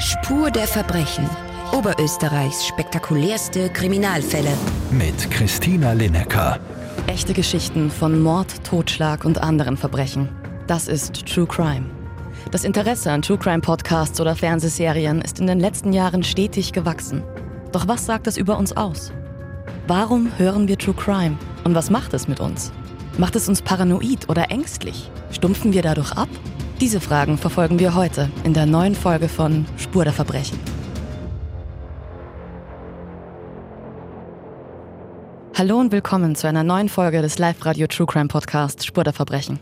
Spur der Verbrechen. Oberösterreichs spektakulärste Kriminalfälle. Mit Christina Linecker. Echte Geschichten von Mord, Totschlag und anderen Verbrechen. Das ist True Crime. Das Interesse an True Crime Podcasts oder Fernsehserien ist in den letzten Jahren stetig gewachsen. Doch was sagt das über uns aus? Warum hören wir True Crime? Und was macht es mit uns? Macht es uns paranoid oder ängstlich? Stumpfen wir dadurch ab? Diese Fragen verfolgen wir heute in der neuen Folge von Spur der Verbrechen. Hallo und willkommen zu einer neuen Folge des Live-Radio True Crime Podcast Spur der Verbrechen.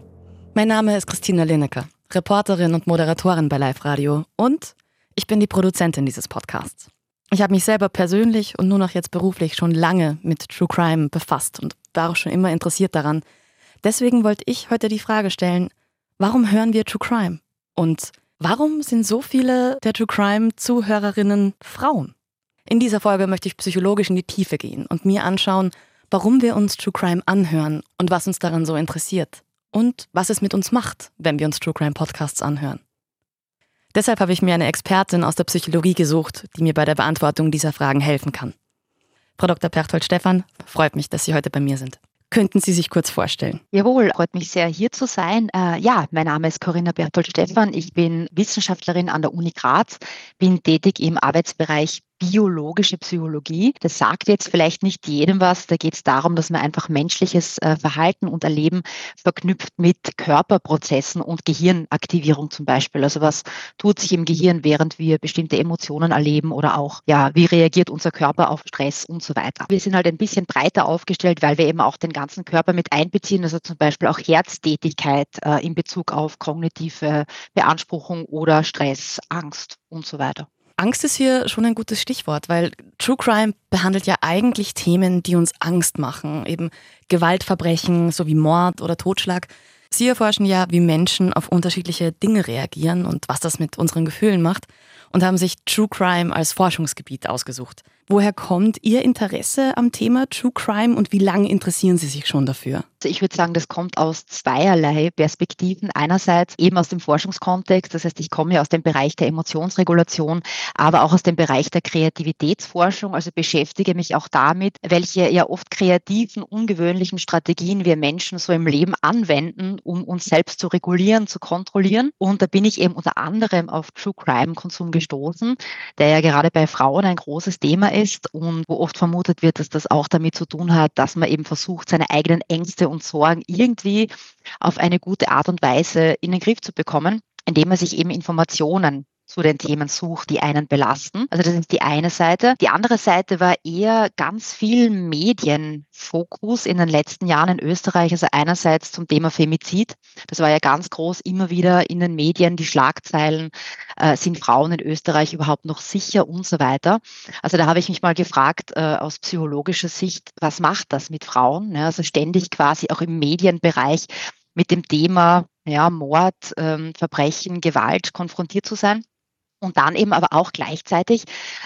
Mein Name ist Christina Lineker, Reporterin und Moderatorin bei Live Radio und ich bin die Produzentin dieses Podcasts. Ich habe mich selber persönlich und nur noch jetzt beruflich schon lange mit True Crime befasst und war auch schon immer interessiert daran. Deswegen wollte ich heute die Frage stellen, Warum hören wir True Crime? Und warum sind so viele der True Crime-Zuhörerinnen Frauen? In dieser Folge möchte ich psychologisch in die Tiefe gehen und mir anschauen, warum wir uns True Crime anhören und was uns daran so interessiert. Und was es mit uns macht, wenn wir uns True Crime Podcasts anhören. Deshalb habe ich mir eine Expertin aus der Psychologie gesucht, die mir bei der Beantwortung dieser Fragen helfen kann. Frau Dr. Perthold Stephan, freut mich, dass Sie heute bei mir sind. Könnten Sie sich kurz vorstellen? Jawohl, freut mich sehr, hier zu sein. Äh, ja, mein Name ist Corinna Berthold-Stephan. Ich bin Wissenschaftlerin an der Uni Graz, bin tätig im Arbeitsbereich biologische Psychologie. Das sagt jetzt vielleicht nicht jedem was. Da geht es darum, dass man einfach menschliches äh, Verhalten und Erleben verknüpft mit Körperprozessen und Gehirnaktivierung zum Beispiel. Also was tut sich im Gehirn, während wir bestimmte Emotionen erleben oder auch, ja, wie reagiert unser Körper auf Stress und so weiter. Wir sind halt ein bisschen breiter aufgestellt, weil wir eben auch den ganzen Körper mit einbeziehen, also zum Beispiel auch Herztätigkeit äh, in Bezug auf kognitive Beanspruchung oder Stress, Angst und so weiter. Angst ist hier schon ein gutes Stichwort, weil True Crime behandelt ja eigentlich Themen, die uns Angst machen, eben Gewaltverbrechen sowie Mord oder Totschlag. Sie erforschen ja, wie Menschen auf unterschiedliche Dinge reagieren und was das mit unseren Gefühlen macht und haben sich True Crime als Forschungsgebiet ausgesucht. Woher kommt Ihr Interesse am Thema True Crime und wie lange interessieren Sie sich schon dafür? Also ich würde sagen, das kommt aus zweierlei Perspektiven. Einerseits eben aus dem Forschungskontext, das heißt, ich komme ja aus dem Bereich der Emotionsregulation, aber auch aus dem Bereich der Kreativitätsforschung, also beschäftige mich auch damit, welche ja oft kreativen, ungewöhnlichen Strategien wir Menschen so im Leben anwenden, um uns selbst zu regulieren, zu kontrollieren. Und da bin ich eben unter anderem auf True Crime Konsum gestoßen, der ja gerade bei Frauen ein großes Thema ist und wo oft vermutet wird, dass das auch damit zu tun hat, dass man eben versucht, seine eigenen Ängste und Sorgen irgendwie auf eine gute Art und Weise in den Griff zu bekommen, indem man sich eben Informationen zu den Themen sucht, die einen belasten. Also das ist die eine Seite. Die andere Seite war eher ganz viel Medienfokus in den letzten Jahren in Österreich. Also einerseits zum Thema Femizid. Das war ja ganz groß immer wieder in den Medien die Schlagzeilen, äh, sind Frauen in Österreich überhaupt noch sicher und so weiter. Also da habe ich mich mal gefragt äh, aus psychologischer Sicht, was macht das mit Frauen? Ja, also ständig quasi auch im Medienbereich mit dem Thema ja, Mord, ähm, Verbrechen, Gewalt konfrontiert zu sein. Und dann eben aber auch gleichzeitig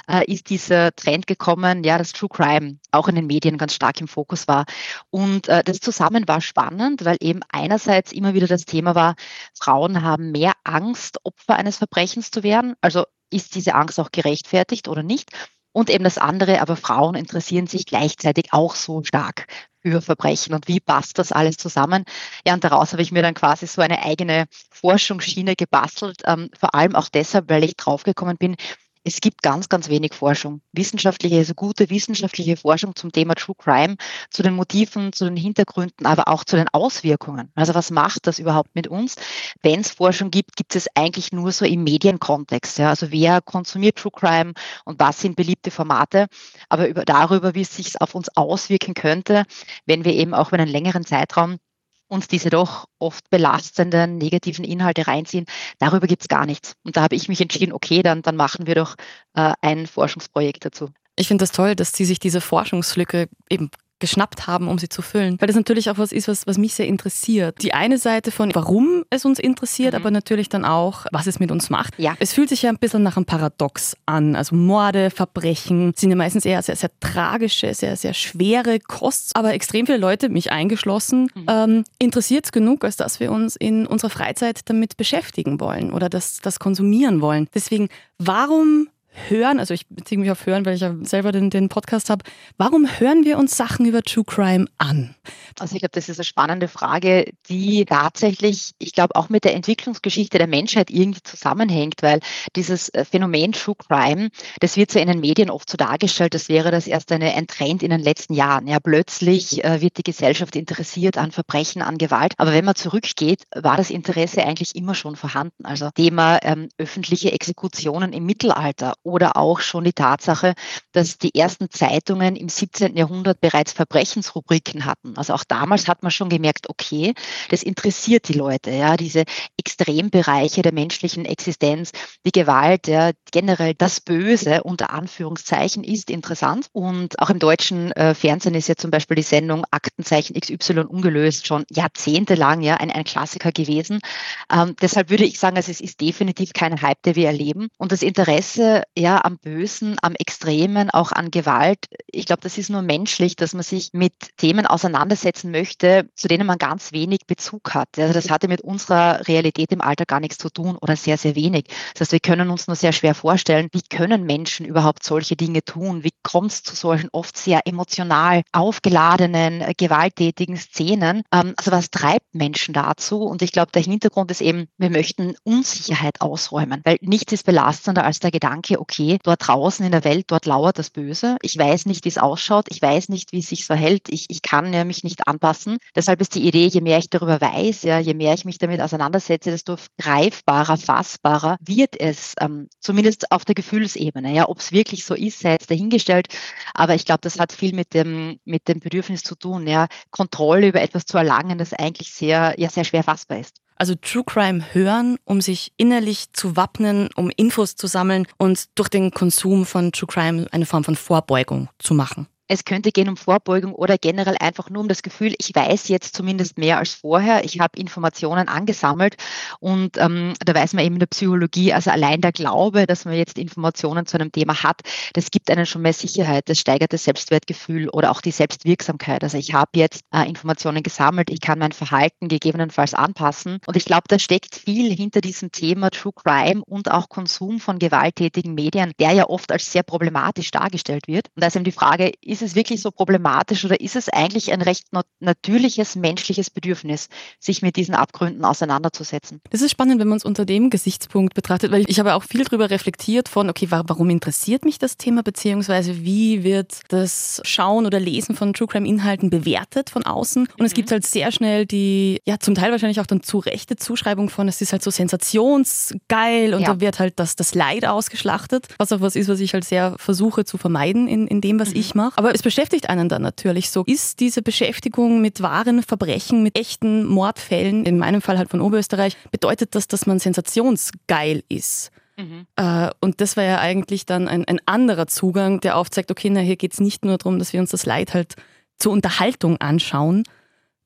äh, ist dieser Trend gekommen, ja, dass True Crime auch in den Medien ganz stark im Fokus war. Und äh, das zusammen war spannend, weil eben einerseits immer wieder das Thema war, Frauen haben mehr Angst, Opfer eines Verbrechens zu werden. Also ist diese Angst auch gerechtfertigt oder nicht? Und eben das andere, aber Frauen interessieren sich gleichzeitig auch so stark für Verbrechen und wie passt das alles zusammen? Ja, und daraus habe ich mir dann quasi so eine eigene Forschungsschiene gebastelt, ähm, vor allem auch deshalb, weil ich draufgekommen bin, es gibt ganz, ganz wenig Forschung. Wissenschaftliche, also gute wissenschaftliche Forschung zum Thema True Crime, zu den Motiven, zu den Hintergründen, aber auch zu den Auswirkungen. Also was macht das überhaupt mit uns? Wenn es Forschung gibt, gibt es eigentlich nur so im Medienkontext. Ja? Also wer konsumiert True Crime und was sind beliebte Formate? Aber über, darüber, wie es sich auf uns auswirken könnte, wenn wir eben auch über einen längeren Zeitraum uns diese doch oft belastenden negativen Inhalte reinziehen, darüber gibt es gar nichts. Und da habe ich mich entschieden, okay, dann, dann machen wir doch äh, ein Forschungsprojekt dazu. Ich finde das toll, dass Sie sich diese Forschungslücke eben geschnappt haben, um sie zu füllen. Weil das natürlich auch was ist, was, was mich sehr interessiert. Die eine Seite von, warum es uns interessiert, mhm. aber natürlich dann auch, was es mit uns macht. Ja. Es fühlt sich ja ein bisschen nach einem Paradox an. Also Morde, Verbrechen sind ja meistens eher sehr, sehr tragische, sehr, sehr schwere Kosts. Aber extrem viele Leute, mich eingeschlossen, mhm. ähm, interessiert es genug, als dass wir uns in unserer Freizeit damit beschäftigen wollen oder das, das konsumieren wollen. Deswegen, warum hören, also ich beziehe mich auf hören, weil ich ja selber den, den Podcast habe, warum hören wir uns Sachen über True Crime an? Also ich glaube, das ist eine spannende Frage, die tatsächlich, ich glaube, auch mit der Entwicklungsgeschichte der Menschheit irgendwie zusammenhängt, weil dieses äh, Phänomen True Crime, das wird so in den Medien oft so dargestellt, das wäre das erst eine, ein Trend in den letzten Jahren. Ja, plötzlich äh, wird die Gesellschaft interessiert an Verbrechen, an Gewalt. Aber wenn man zurückgeht, war das Interesse eigentlich immer schon vorhanden. Also Thema ähm, öffentliche Exekutionen im Mittelalter oder auch schon die Tatsache, dass die ersten Zeitungen im 17. Jahrhundert bereits Verbrechensrubriken hatten. Also auch damals hat man schon gemerkt, okay, das interessiert die Leute, ja, diese Extrembereiche der menschlichen Existenz, die Gewalt, ja, generell das Böse unter Anführungszeichen ist interessant. Und auch im deutschen äh, Fernsehen ist ja zum Beispiel die Sendung Aktenzeichen XY ungelöst schon jahrzehntelang ja ein, ein Klassiker gewesen. Ähm, deshalb würde ich sagen, also es ist definitiv kein Hype, der wir erleben. Und das Interesse ja, am Bösen, am Extremen, auch an Gewalt. Ich glaube, das ist nur menschlich, dass man sich mit Themen auseinandersetzen möchte, zu denen man ganz wenig Bezug hat. Also das hatte mit unserer Realität im Alter gar nichts zu tun oder sehr, sehr wenig. Das heißt, wir können uns nur sehr schwer vorstellen, wie können Menschen überhaupt solche Dinge tun? Wie kommt es zu solchen oft sehr emotional aufgeladenen, äh, gewalttätigen Szenen? Ähm, also was treibt Menschen dazu? Und ich glaube, der Hintergrund ist eben, wir möchten Unsicherheit ausräumen, weil nichts ist belastender als der Gedanke, okay, dort draußen in der Welt, dort lauert das Böse. Ich weiß nicht, wie es ausschaut. Ich weiß nicht, wie es sich verhält. Ich, ich kann ja mich nicht anpassen. Deshalb ist die Idee, je mehr ich darüber weiß, ja, je mehr ich mich damit auseinandersetze, desto greifbarer, fassbarer wird es, ähm, zumindest auf der Gefühlsebene. Ja, ob es wirklich so ist, sei jetzt dahingestellt. Aber ich glaube, das hat viel mit dem, mit dem Bedürfnis zu tun, ja, Kontrolle über etwas zu erlangen, das eigentlich sehr, ja, sehr schwer fassbar ist. Also True Crime hören, um sich innerlich zu wappnen, um Infos zu sammeln und durch den Konsum von True Crime eine Form von Vorbeugung zu machen. Es könnte gehen um Vorbeugung oder generell einfach nur um das Gefühl, ich weiß jetzt zumindest mehr als vorher. Ich habe Informationen angesammelt und ähm, da weiß man eben in der Psychologie, also allein der Glaube, dass man jetzt Informationen zu einem Thema hat, das gibt einen schon mehr Sicherheit, das steigert das Selbstwertgefühl oder auch die Selbstwirksamkeit. Also ich habe jetzt äh, Informationen gesammelt, ich kann mein Verhalten gegebenenfalls anpassen und ich glaube, da steckt viel hinter diesem Thema True Crime und auch Konsum von gewalttätigen Medien, der ja oft als sehr problematisch dargestellt wird. Und da ist eben die Frage, es wirklich so problematisch oder ist es eigentlich ein recht natürliches menschliches Bedürfnis, sich mit diesen Abgründen auseinanderzusetzen? Das ist spannend, wenn man es unter dem Gesichtspunkt betrachtet, weil ich habe auch viel darüber reflektiert von, okay, warum interessiert mich das Thema, beziehungsweise wie wird das Schauen oder Lesen von True Crime Inhalten bewertet von außen? Und mhm. es gibt halt sehr schnell die, ja, zum Teil wahrscheinlich auch dann zu rechte Zuschreibung von, es ist halt so sensationsgeil und ja. da wird halt das, das Leid ausgeschlachtet, was auch was ist, was ich halt sehr versuche zu vermeiden in, in dem, was mhm. ich mache. Aber es beschäftigt einen dann natürlich so. Ist diese Beschäftigung mit wahren Verbrechen, mit echten Mordfällen, in meinem Fall halt von Oberösterreich, bedeutet das, dass man sensationsgeil ist? Mhm. Äh, und das war ja eigentlich dann ein, ein anderer Zugang, der aufzeigt, okay, na, hier geht es nicht nur darum, dass wir uns das Leid halt zur Unterhaltung anschauen,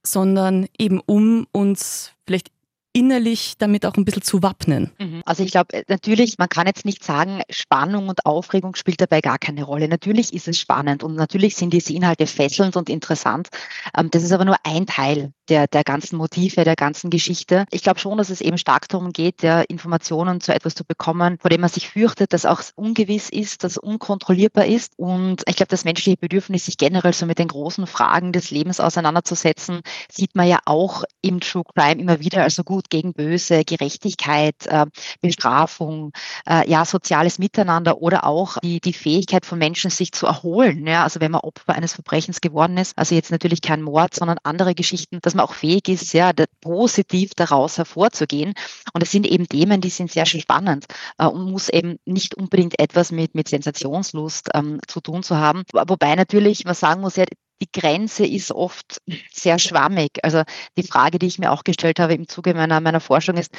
sondern eben um uns vielleicht innerlich damit auch ein bisschen zu wappnen? Mhm. Also ich glaube, äh, natürlich, man kann jetzt nicht sagen, Spannung und Aufregung spielt dabei gar keine Rolle. Natürlich ist es spannend und natürlich sind diese Inhalte fesselnd und interessant. Ähm, das ist aber nur ein Teil der, der ganzen Motive, der ganzen Geschichte. Ich glaube schon, dass es eben stark darum geht, ja, Informationen zu etwas zu bekommen, vor dem man sich fürchtet, das auch ungewiss ist, das unkontrollierbar ist. Und ich glaube, das menschliche Bedürfnis, sich generell so mit den großen Fragen des Lebens auseinanderzusetzen, sieht man ja auch im True Crime immer wieder. Also gut gegen böse, Gerechtigkeit, äh, Bestrafung, äh, ja, soziales Miteinander oder auch die, die Fähigkeit von Menschen, sich zu erholen. Ja, also wenn man Opfer eines Verbrechens geworden ist, also jetzt natürlich kein Mord, sondern andere Geschichten, dass man man auch fähig ist, ja, positiv daraus hervorzugehen. Und es sind eben Themen, die sind sehr spannend äh, und muss eben nicht unbedingt etwas mit, mit Sensationslust ähm, zu tun zu haben. Wobei natürlich man sagen muss, ja, die Grenze ist oft sehr schwammig. Also die Frage, die ich mir auch gestellt habe im Zuge meiner, meiner Forschung ist,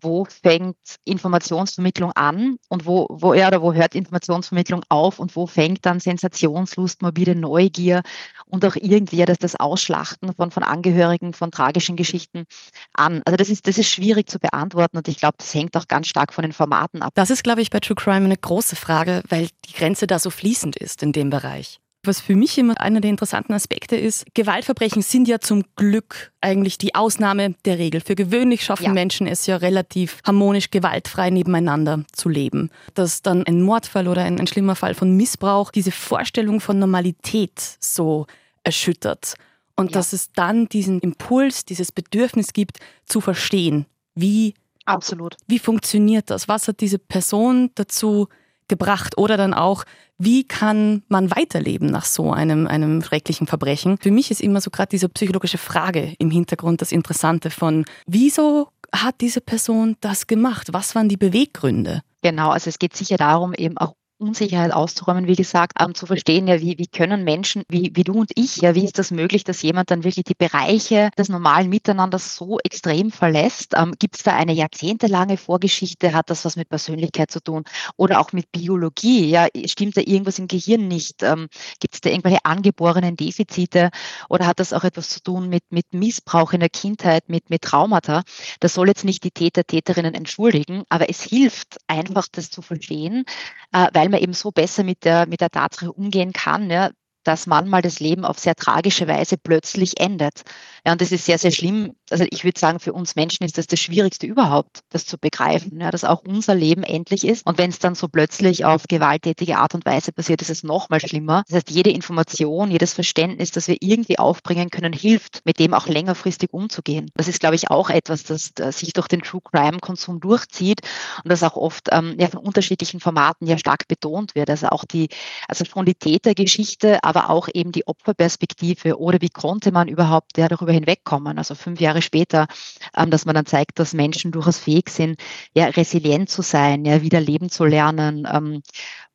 wo fängt Informationsvermittlung an und wo, wo, ja, oder wo hört Informationsvermittlung auf und wo fängt dann Sensationslust, morbide Neugier und auch irgendwie das, das Ausschlachten von, von Angehörigen von tragischen Geschichten an. Also das ist, das ist schwierig zu beantworten und ich glaube, das hängt auch ganz stark von den Formaten ab. Das ist, glaube ich, bei True Crime eine große Frage, weil die Grenze da so fließend ist in dem Bereich. Was für mich immer einer der interessanten Aspekte ist, Gewaltverbrechen sind ja zum Glück eigentlich die Ausnahme der Regel. Für gewöhnlich schaffen ja. Menschen es ja relativ harmonisch, gewaltfrei nebeneinander zu leben. Dass dann ein Mordfall oder ein, ein schlimmer Fall von Missbrauch diese Vorstellung von Normalität so erschüttert. Und ja. dass es dann diesen Impuls, dieses Bedürfnis gibt, zu verstehen, wie, Absolut. wie funktioniert das? Was hat diese Person dazu gebracht? Oder dann auch, wie kann man weiterleben nach so einem, einem schrecklichen Verbrechen? Für mich ist immer so gerade diese psychologische Frage im Hintergrund das Interessante von, wieso hat diese Person das gemacht? Was waren die Beweggründe? Genau, also es geht sicher darum, eben auch Unsicherheit auszuräumen, wie gesagt, ähm, zu verstehen, ja, wie, wie können Menschen, wie, wie du und ich, ja, wie ist das möglich, dass jemand dann wirklich die Bereiche des normalen Miteinanders so extrem verlässt? Ähm, Gibt es da eine jahrzehntelange Vorgeschichte? Hat das was mit Persönlichkeit zu tun? Oder auch mit Biologie? Ja, stimmt da irgendwas im Gehirn nicht? Ähm, Gibt es da irgendwelche angeborenen Defizite? Oder hat das auch etwas zu tun mit, mit Missbrauch in der Kindheit, mit, mit Traumata? Das soll jetzt nicht die Täter, Täterinnen entschuldigen, aber es hilft einfach, das zu verstehen, äh, weil weil man eben so besser mit der, mit der Tatsache umgehen kann, ja, dass manchmal das Leben auf sehr tragische Weise plötzlich endet. Ja, und das ist sehr, sehr schlimm. Also ich würde sagen, für uns Menschen ist das das Schwierigste überhaupt, das zu begreifen, ja, dass auch unser Leben endlich ist. Und wenn es dann so plötzlich auf gewalttätige Art und Weise passiert, ist es noch mal schlimmer. Das heißt, jede Information, jedes Verständnis, das wir irgendwie aufbringen können, hilft, mit dem auch längerfristig umzugehen. Das ist, glaube ich, auch etwas, das, das sich durch den True Crime Konsum durchzieht und das auch oft ähm, ja, von unterschiedlichen Formaten ja stark betont wird. Also auch die, also schon die Tätergeschichte, aber aber auch eben die Opferperspektive oder wie konnte man überhaupt darüber hinwegkommen, also fünf Jahre später, ähm, dass man dann zeigt, dass Menschen durchaus fähig sind, ja, resilient zu sein, ja, wieder leben zu lernen. Ähm,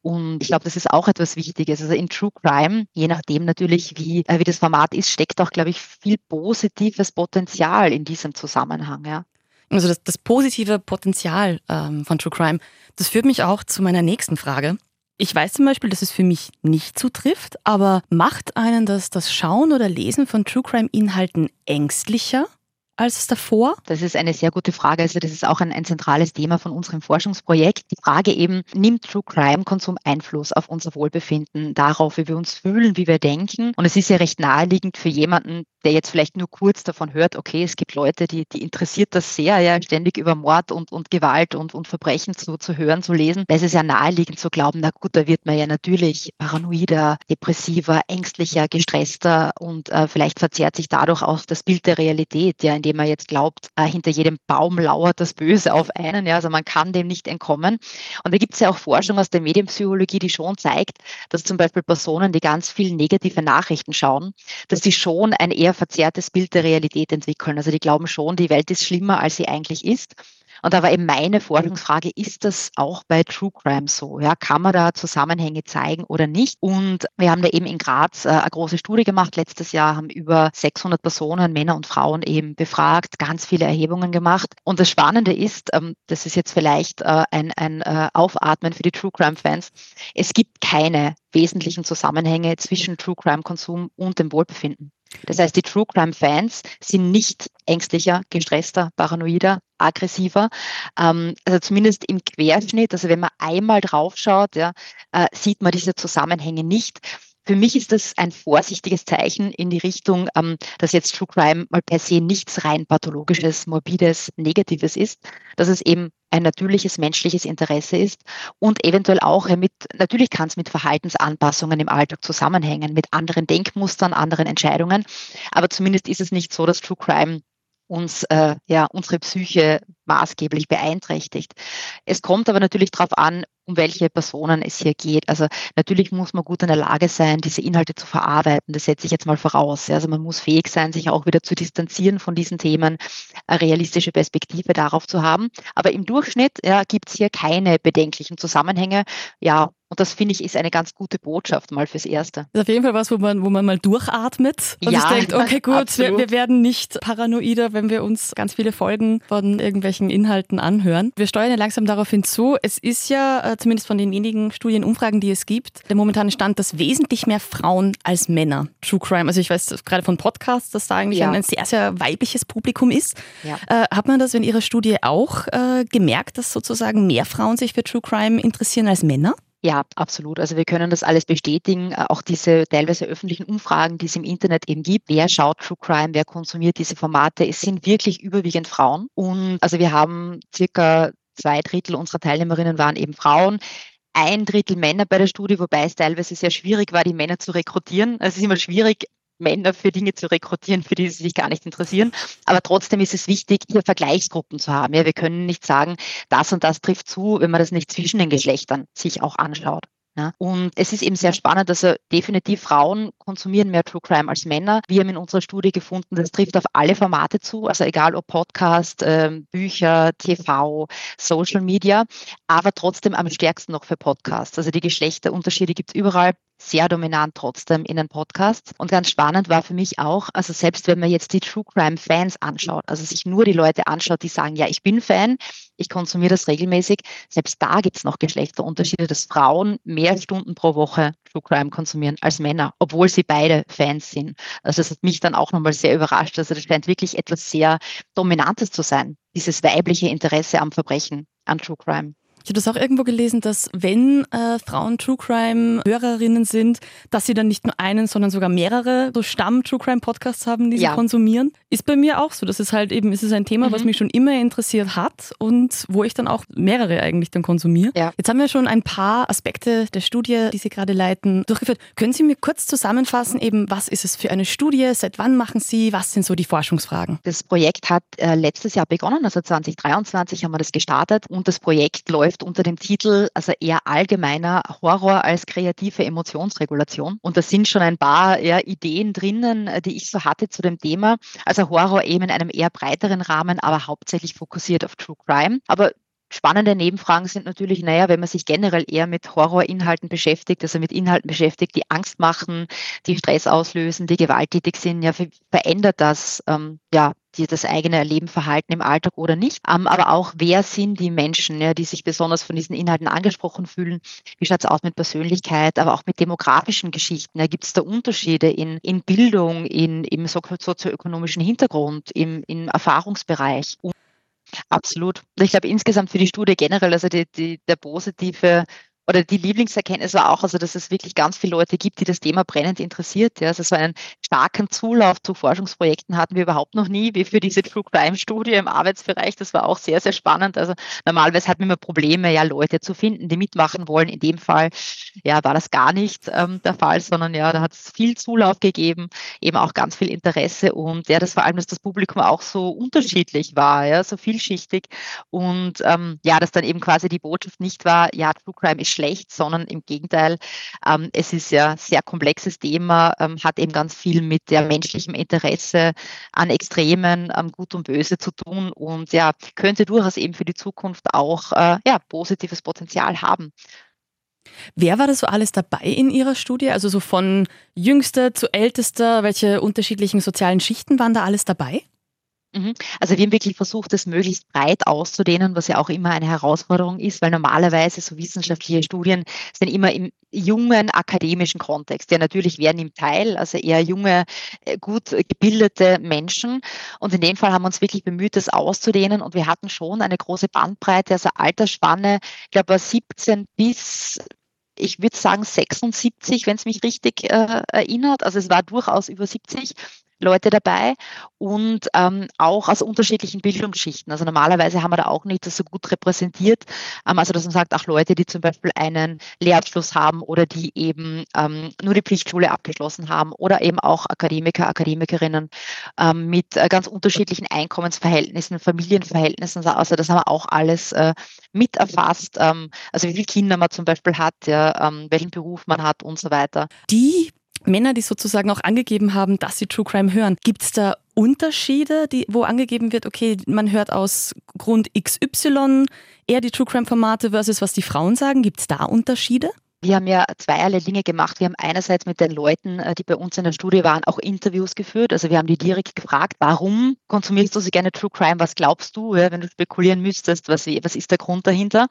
und ich glaube, das ist auch etwas Wichtiges. Also in True Crime, je nachdem natürlich, wie, äh, wie das Format ist, steckt auch, glaube ich, viel positives Potenzial in diesem Zusammenhang. Ja. Also das, das positive Potenzial ähm, von True Crime, das führt mich auch zu meiner nächsten Frage. Ich weiß zum Beispiel, dass es für mich nicht zutrifft, aber macht einen das, das Schauen oder Lesen von True Crime Inhalten ängstlicher? Als davor? Das ist eine sehr gute Frage. Also das ist auch ein, ein zentrales Thema von unserem Forschungsprojekt. Die Frage eben, nimmt True Crime Konsum Einfluss auf unser Wohlbefinden, darauf, wie wir uns fühlen, wie wir denken? Und es ist ja recht naheliegend für jemanden, der jetzt vielleicht nur kurz davon hört, okay, es gibt Leute, die, die interessiert das sehr, ja, ständig über Mord und, und Gewalt und, und Verbrechen zu, zu hören, zu lesen. Da ist es ja naheliegend zu glauben, na gut, da wird man ja natürlich paranoider, depressiver, ängstlicher, gestresster und äh, vielleicht verzerrt sich dadurch auch das Bild der Realität, ja, indem man jetzt glaubt, äh, hinter jedem Baum lauert das Böse auf einen. Ja, also man kann dem nicht entkommen. Und da gibt es ja auch Forschung aus der Medienpsychologie, die schon zeigt, dass zum Beispiel Personen, die ganz viel negative Nachrichten schauen, dass sie schon ein eher verzerrtes Bild der Realität entwickeln. Also die glauben schon, die Welt ist schlimmer, als sie eigentlich ist. Und da war eben meine Forschungsfrage, ist das auch bei True Crime so? Ja, kann man da Zusammenhänge zeigen oder nicht? Und wir haben da eben in Graz äh, eine große Studie gemacht. Letztes Jahr haben über 600 Personen, Männer und Frauen eben befragt, ganz viele Erhebungen gemacht. Und das Spannende ist, ähm, das ist jetzt vielleicht äh, ein, ein äh, Aufatmen für die True Crime Fans. Es gibt keine wesentlichen Zusammenhänge zwischen True Crime Konsum und dem Wohlbefinden. Das heißt, die True Crime Fans sind nicht ängstlicher, gestresster, paranoider, aggressiver. Ähm, also zumindest im Querschnitt, also wenn man einmal draufschaut, ja, äh, sieht man diese Zusammenhänge nicht. Für mich ist das ein vorsichtiges Zeichen in die Richtung, ähm, dass jetzt True Crime mal per se nichts rein pathologisches, morbides, negatives ist, dass es eben ein natürliches menschliches Interesse ist und eventuell auch mit, natürlich kann es mit Verhaltensanpassungen im Alltag zusammenhängen, mit anderen Denkmustern, anderen Entscheidungen, aber zumindest ist es nicht so, dass True Crime uns äh, ja unsere Psyche maßgeblich beeinträchtigt. Es kommt aber natürlich darauf an, um welche Personen es hier geht. Also natürlich muss man gut in der Lage sein, diese Inhalte zu verarbeiten. Das setze ich jetzt mal voraus. Also man muss fähig sein, sich auch wieder zu distanzieren von diesen Themen, eine realistische Perspektive darauf zu haben. Aber im Durchschnitt ja, gibt es hier keine bedenklichen Zusammenhänge. Ja, und das finde ich ist eine ganz gute Botschaft mal fürs Erste. Das ist auf jeden Fall was, wo man, wo man mal durchatmet und ja, sich denkt, okay, gut, wir, wir, werden nicht paranoider, wenn wir uns ganz viele Folgen von irgendwelchen umfangreichen Inhalten anhören. Wir steuern ja langsam darauf hinzu. Es ist ja, äh, zumindest von den wenigen Studienumfragen, die es gibt, der momentane Stand, dass wesentlich mehr Frauen als Männer True Crime, also ich weiß gerade von Podcasts, dass da eigentlich ja. ein sehr, sehr weibliches Publikum ist. Ja. Äh, hat man das in Ihrer Studie auch äh, gemerkt, dass sozusagen mehr Frauen sich für True Crime interessieren als Männer? Ja, absolut. Also wir können das alles bestätigen. Äh, auch diese teilweise öffentlichen Umfragen, die es im Internet eben gibt. Wer schaut True Crime? Wer konsumiert diese Formate? Es sind wirklich überwiegend Frauen. Und also wir haben circa zwei Drittel unserer Teilnehmerinnen waren eben Frauen ein Drittel Männer bei der Studie, wobei es teilweise sehr schwierig war, die Männer zu rekrutieren. Also es ist immer schwierig, Männer für Dinge zu rekrutieren, für die sie sich gar nicht interessieren. Aber trotzdem ist es wichtig, hier Vergleichsgruppen zu haben. Ja, wir können nicht sagen, das und das trifft zu, wenn man das nicht zwischen den Geschlechtern sich auch anschaut. Ja. Und es ist eben sehr spannend, also definitiv Frauen konsumieren mehr True Crime als Männer. Wir haben in unserer Studie gefunden, das trifft auf alle Formate zu, also egal ob Podcast, äh, Bücher, TV, Social Media, aber trotzdem am stärksten noch für Podcasts. Also die Geschlechterunterschiede gibt es überall sehr dominant trotzdem in den Podcasts. Und ganz spannend war für mich auch, also selbst wenn man jetzt die True Crime Fans anschaut, also sich nur die Leute anschaut, die sagen, ja, ich bin Fan, ich konsumiere das regelmäßig, selbst da gibt es noch Geschlechterunterschiede, dass Frauen mehr Stunden pro Woche True Crime konsumieren als Männer, obwohl sie beide Fans sind. Also das hat mich dann auch nochmal sehr überrascht. Also das scheint wirklich etwas sehr Dominantes zu sein, dieses weibliche Interesse am Verbrechen, an True Crime. Ich habe das auch irgendwo gelesen, dass wenn äh, Frauen True Crime Hörerinnen sind, dass sie dann nicht nur einen, sondern sogar mehrere so Stamm True Crime Podcasts haben, die sie ja. konsumieren. Ist bei mir auch so. Das ist halt eben, ist es ein Thema, mhm. was mich schon immer interessiert hat und wo ich dann auch mehrere eigentlich dann konsumiere. Ja. Jetzt haben wir schon ein paar Aspekte der Studie, die Sie gerade leiten, durchgeführt. Können Sie mir kurz zusammenfassen, eben was ist es für eine Studie, seit wann machen Sie, was sind so die Forschungsfragen? Das Projekt hat äh, letztes Jahr begonnen, also 2023 haben wir das gestartet und das Projekt läuft läuft unter dem Titel, also eher allgemeiner Horror als kreative Emotionsregulation. Und da sind schon ein paar ja, Ideen drinnen, äh, die ich so hatte zu dem Thema. Also Horror eben in einem eher breiteren Rahmen, aber hauptsächlich fokussiert auf True Crime. Aber Spannende Nebenfragen sind natürlich, naja, wenn man sich generell eher mit Horrorinhalten beschäftigt, also mit Inhalten beschäftigt, die Angst machen, die Stress auslösen, die gewalttätig sind, ja, verändert das ähm, ja die das eigene Erleben, Verhalten im Alltag oder nicht. Ähm, aber auch, wer sind die Menschen, ja, die sich besonders von diesen Inhalten angesprochen fühlen? Wie schaut es aus mit Persönlichkeit, aber auch mit demografischen Geschichten? Ja, Gibt es da Unterschiede in, in Bildung, in, im sozioökonomischen Hintergrund, im, im Erfahrungsbereich? Absolut. Ich glaube insgesamt für die Studie generell, also die, die, der positive oder die Lieblingserkenntnis war auch, also dass es wirklich ganz viele Leute gibt, die das Thema brennend interessiert. Ja. Also so einen starken Zulauf zu Forschungsprojekten hatten wir überhaupt noch nie, wie für diese True Crime Studie im Arbeitsbereich. Das war auch sehr, sehr spannend. Also normalerweise hatten wir immer Probleme, ja, Leute zu finden, die mitmachen wollen. In dem Fall, ja, war das gar nicht ähm, der Fall, sondern ja, da hat es viel Zulauf gegeben, eben auch ganz viel Interesse und ja, das vor allem, dass das Publikum auch so unterschiedlich war, ja, so vielschichtig und ähm, ja, dass dann eben quasi die Botschaft nicht war, ja, True Crime ist schlecht, sondern im Gegenteil, ähm, es ist ja ein sehr komplexes Thema, ähm, hat eben ganz viel mit der menschlichem Interesse an Extremen, ähm, Gut und Böse zu tun und ja, könnte durchaus eben für die Zukunft auch äh, ja, positives Potenzial haben. Wer war da so alles dabei in Ihrer Studie? Also so von jüngster zu ältester, welche unterschiedlichen sozialen Schichten waren da alles dabei? Mhm. Also wir haben wirklich versucht, das möglichst breit auszudehnen, was ja auch immer eine Herausforderung ist, weil normalerweise so wissenschaftliche Studien sind immer im jungen akademischen Kontext. Ja, natürlich werden im Teil, also eher junge, äh, gut gebildete Menschen. Und in dem Fall haben wir uns wirklich bemüht, das auszudehnen. Und wir hatten schon eine große Bandbreite, also Altersspanne, ich glaube 17 bis ich würde sagen 76, wenn es mich richtig äh, erinnert. Also es war durchaus über 70 Leute dabei und ähm, auch aus unterschiedlichen Bildungsschichten. Also normalerweise haben wir da auch nicht das so gut repräsentiert. Ähm, also dass man sagt, auch Leute, die zum Beispiel einen Lehrabschluss haben oder die eben ähm, nur die Pflichtschule abgeschlossen haben oder eben auch Akademiker, Akademikerinnen ähm, mit äh, ganz unterschiedlichen Einkommensverhältnissen, Familienverhältnissen. Also das haben wir auch alles äh, mit erfasst. Ähm, also wie viele Kinder man zum Beispiel hat, ja, ähm, welchen Beruf man hat und so weiter. Die Männer, die sozusagen auch angegeben haben, dass sie True Crime hören, gibt es da Unterschiede, die, wo angegeben wird, okay, man hört aus Grund XY eher die True Crime Formate versus was die Frauen sagen? Gibt es da Unterschiede? Wir haben ja zweierlei Dinge gemacht. Wir haben einerseits mit den Leuten, äh, die bei uns in der Studie waren, auch Interviews geführt. Also wir haben die direkt gefragt, warum konsumierst du so gerne True Crime? Was glaubst du, wenn du spekulieren müsstest? Was, was ist der Grund dahinter?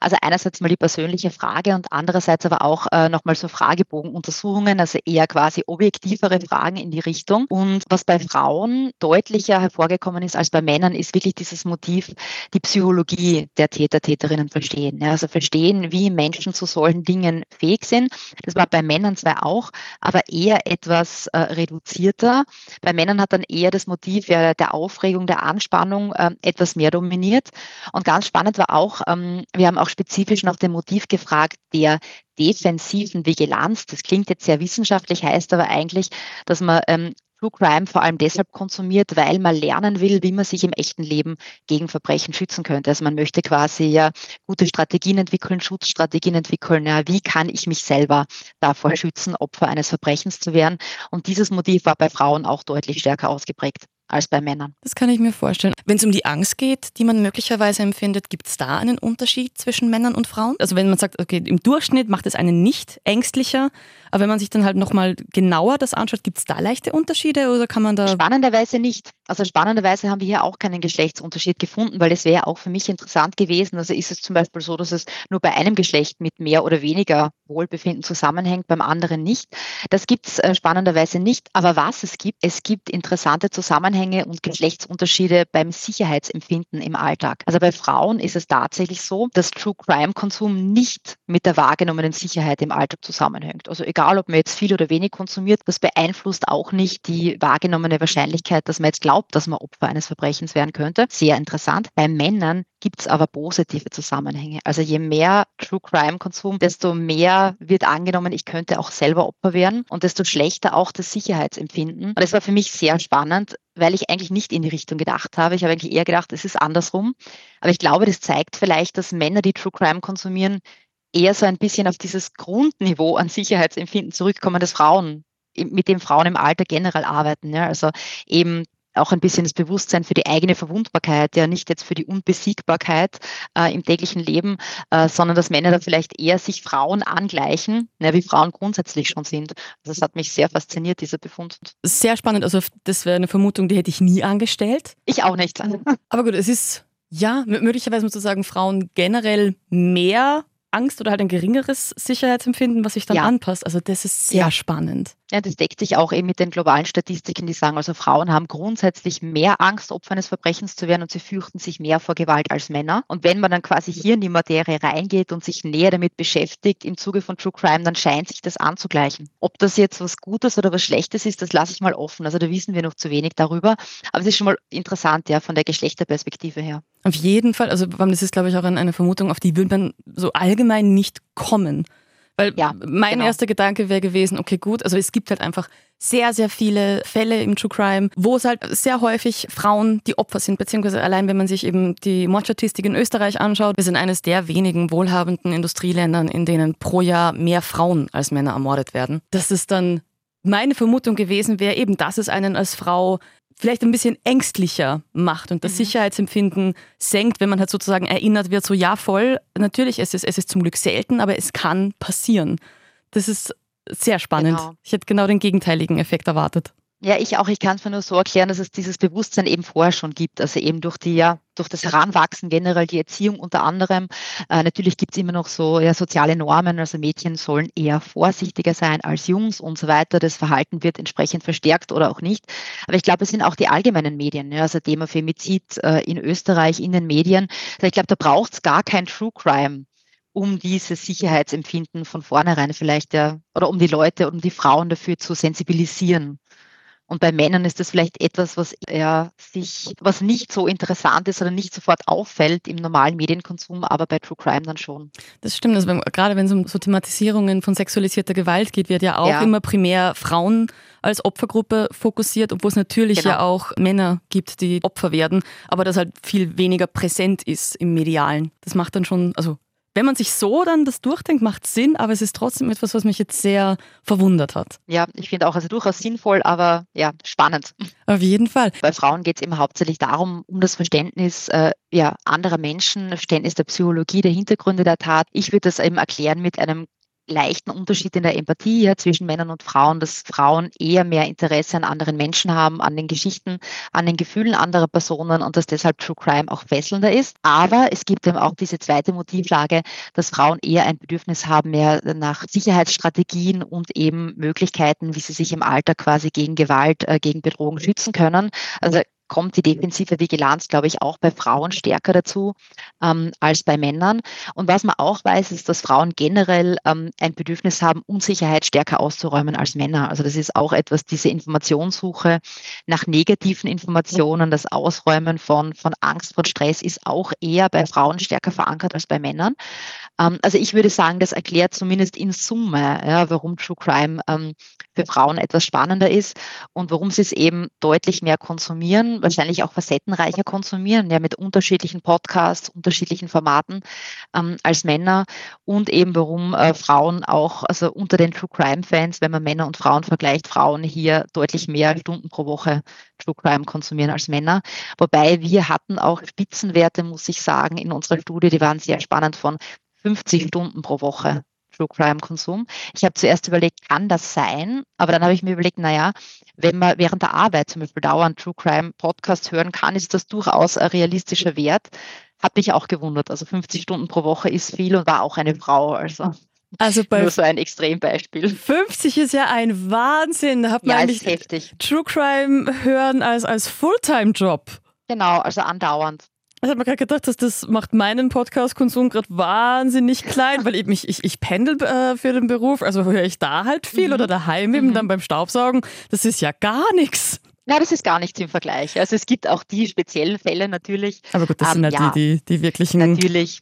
Also einerseits mal die persönliche Frage und andererseits aber auch äh, nochmal so Fragebogenuntersuchungen, also eher quasi objektivere Fragen in die Richtung. Und was bei Frauen deutlicher hervorgekommen ist als bei Männern, ist wirklich dieses Motiv, die Psychologie der Täter, Täterinnen verstehen. Also verstehen, wie Menschen zu solchen Dingen fähig sind. Das war bei Männern zwar auch, aber eher etwas äh, reduzierter. Bei Männern hat dann eher das Motiv ja, der Aufregung, der Anspannung äh, etwas mehr dominiert. Und ganz spannend war auch, ähm, wir haben auch spezifisch nach dem Motiv gefragt, der defensiven Vigilanz. Das klingt jetzt sehr wissenschaftlich, heißt aber eigentlich, dass man ähm, True Crime vor allem deshalb konsumiert, weil man lernen will, wie man sich im echten Leben gegen Verbrechen schützen könnte. Also man möchte quasi ja gute Strategien entwickeln, Schutzstrategien entwickeln. Ja, wie kann ich mich selber davor schützen, Opfer eines Verbrechens zu werden? Und dieses Motiv war bei Frauen auch deutlich stärker ausgeprägt als bei Männern. Das kann ich mir vorstellen. Wenn es um die Angst geht, die man möglicherweise empfindet, gibt es da einen Unterschied zwischen Männern und Frauen? Also wenn man sagt, okay, im Durchschnitt macht es einen nicht ängstlicher, aber wenn man sich dann halt nochmal genauer das anschaut, gibt es da leichte Unterschiede oder kann man da... Spannenderweise nicht. Also spannenderweise haben wir hier auch keinen Geschlechtsunterschied gefunden, weil es wäre auch für mich interessant gewesen. Also ist es zum Beispiel so, dass es nur bei einem Geschlecht mit mehr oder weniger Wohlbefinden zusammenhängt, beim anderen nicht. Das gibt es äh, spannenderweise nicht. Aber was es gibt, es gibt interessante Zusammenhänge und Geschlechtsunterschiede beim Sicherheitsempfinden im Alltag. Also bei Frauen ist es tatsächlich so, dass True Crime Konsum nicht mit der wahrgenommenen Sicherheit im Alltag zusammenhängt. Also egal, ob man jetzt viel oder wenig konsumiert, das beeinflusst auch nicht die wahrgenommene Wahrscheinlichkeit, dass man jetzt glaubt, dass man Opfer eines Verbrechens werden könnte. Sehr interessant. Bei Männern gibt es aber positive Zusammenhänge. Also je mehr True Crime Konsum, desto mehr wird angenommen, ich könnte auch selber Opfer werden und desto schlechter auch das Sicherheitsempfinden. Und das war für mich sehr spannend, weil ich eigentlich nicht in die Richtung gedacht habe. Ich habe eigentlich eher gedacht, es ist andersrum. Aber ich glaube, das zeigt vielleicht, dass Männer, die True Crime konsumieren, eher so ein bisschen auf dieses Grundniveau an Sicherheitsempfinden zurückkommen, das Frauen mit dem Frauen im Alter generell arbeiten. Ja. Also eben auch ein bisschen das Bewusstsein für die eigene Verwundbarkeit, ja nicht jetzt für die Unbesiegbarkeit äh, im täglichen Leben, äh, sondern dass Männer da vielleicht eher sich Frauen angleichen, ja, wie Frauen grundsätzlich schon sind. Also das hat mich sehr fasziniert, dieser Befund. Sehr spannend. Also das wäre eine Vermutung, die hätte ich nie angestellt. Ich auch nicht. Aber gut, es ist ja möglicherweise muss man sagen, Frauen generell mehr Angst oder halt ein geringeres Sicherheitsempfinden, was sich dann ja. anpasst. Also das ist sehr ja. spannend. Ja, das deckt sich auch eben mit den globalen Statistiken, die sagen, also Frauen haben grundsätzlich mehr Angst, Opfer eines Verbrechens zu werden und sie fürchten sich mehr vor Gewalt als Männer. Und wenn man dann quasi hier in die Materie reingeht und sich näher damit beschäftigt im Zuge von True Crime, dann scheint sich das anzugleichen. Ob das jetzt was Gutes oder was Schlechtes ist, das lasse ich mal offen. Also da wissen wir noch zu wenig darüber. Aber es ist schon mal interessant, ja, von der Geschlechterperspektive her. Auf jeden Fall. Also das ist, glaube ich, auch eine Vermutung, auf die würde man so allgemein nicht kommen. Weil ja, mein genau. erster Gedanke wäre gewesen, okay, gut, also es gibt halt einfach sehr, sehr viele Fälle im True Crime, wo es halt sehr häufig Frauen die Opfer sind, beziehungsweise allein wenn man sich eben die Mordstatistik in Österreich anschaut, wir sind eines der wenigen wohlhabenden Industrieländern, in denen pro Jahr mehr Frauen als Männer ermordet werden. Das ist dann meine Vermutung gewesen wäre eben, dass es einen als Frau vielleicht ein bisschen ängstlicher macht und das mhm. Sicherheitsempfinden senkt, wenn man halt sozusagen erinnert wird, so ja voll, natürlich es ist es ist zum Glück selten, aber es kann passieren. Das ist sehr spannend. Genau. Ich hätte genau den gegenteiligen Effekt erwartet. Ja, ich auch. Ich kann es mir nur so erklären, dass es dieses Bewusstsein eben vorher schon gibt. Also eben durch die, ja, durch das Heranwachsen generell, die Erziehung unter anderem. Äh, natürlich gibt es immer noch so ja, soziale Normen. Also Mädchen sollen eher vorsichtiger sein als Jungs und so weiter. Das Verhalten wird entsprechend verstärkt oder auch nicht. Aber ich glaube, es sind auch die allgemeinen Medien, ja, also Thema Femizid äh, in Österreich, in den Medien. Also ich glaube, da braucht es gar kein True Crime um dieses Sicherheitsempfinden von vornherein vielleicht ja, oder um die Leute, um die Frauen dafür zu sensibilisieren. Und bei Männern ist das vielleicht etwas, was eher sich, was nicht so interessant ist oder nicht sofort auffällt im normalen Medienkonsum, aber bei True Crime dann schon. Das stimmt. Also wenn, gerade wenn es um so Thematisierungen von sexualisierter Gewalt geht, wird ja auch ja. immer primär Frauen als Opfergruppe fokussiert, obwohl es natürlich genau. ja auch Männer gibt, die Opfer werden, aber das halt viel weniger präsent ist im Medialen. Das macht dann schon, also wenn man sich so dann das durchdenkt, macht Sinn, aber es ist trotzdem etwas, was mich jetzt sehr verwundert hat. Ja, ich finde auch also durchaus sinnvoll, aber ja, spannend. Auf jeden Fall. Bei Frauen geht es eben hauptsächlich darum, um das Verständnis äh, ja, anderer Menschen, Verständnis der Psychologie, der Hintergründe der Tat. Ich würde das eben erklären mit einem leichten Unterschied in der Empathie ja, zwischen Männern und Frauen, dass Frauen eher mehr Interesse an anderen Menschen haben, an den Geschichten, an den Gefühlen anderer Personen und dass deshalb True Crime auch fesselnder ist. Aber es gibt eben auch diese zweite Motivlage, dass Frauen eher ein Bedürfnis haben, mehr nach Sicherheitsstrategien und eben Möglichkeiten, wie sie sich im Alter quasi gegen Gewalt, äh, gegen Bedrohung schützen können. Also kommt die defensive Vigilanz, glaube ich, auch bei Frauen stärker dazu ähm, als bei Männern. Und was man auch weiß, ist, dass Frauen generell ähm, ein Bedürfnis haben, Unsicherheit stärker auszuräumen als Männer. Also das ist auch etwas, diese Informationssuche nach negativen Informationen, das Ausräumen von, von Angst, von Stress ist auch eher bei Frauen stärker verankert als bei Männern. Ähm, also ich würde sagen, das erklärt zumindest in Summe, ja, warum True Crime ähm, für Frauen etwas spannender ist und warum sie es eben deutlich mehr konsumieren, wahrscheinlich auch facettenreicher konsumieren, ja mit unterschiedlichen Podcasts, unterschiedlichen Formaten ähm, als Männer und eben warum äh, Frauen auch, also unter den True Crime Fans, wenn man Männer und Frauen vergleicht, Frauen hier deutlich mehr Stunden pro Woche True Crime konsumieren als Männer. Wobei wir hatten auch Spitzenwerte, muss ich sagen, in unserer Studie, die waren sehr spannend von 50 Stunden pro Woche True Crime Konsum. Ich habe zuerst überlegt, kann das sein? Aber dann habe ich mir überlegt, naja, wenn man während der Arbeit zum Beispiel dauernd True Crime Podcast hören kann, ist das durchaus ein realistischer Wert. Hat mich auch gewundert. Also 50 Stunden pro Woche ist viel und war auch eine Frau. Also also bei Nur so ein Extrembeispiel. 50 ist ja ein Wahnsinn. Da hat man ja, eigentlich heftig. True Crime hören als, als Fulltime-Job. Genau, also andauernd. Ich habe mir gerade gedacht, dass das macht meinen Podcast-Konsum gerade wahnsinnig klein, weil eben ich, ich, ich pendel äh, für den Beruf, also höre ich da halt viel mhm. oder daheim eben mhm. dann beim Staubsaugen. Das ist ja gar nichts. Na, das ist gar nichts im Vergleich. Also es gibt auch die speziellen Fälle natürlich. Aber gut, das ähm, sind ja die, die, die wirklichen natürlich.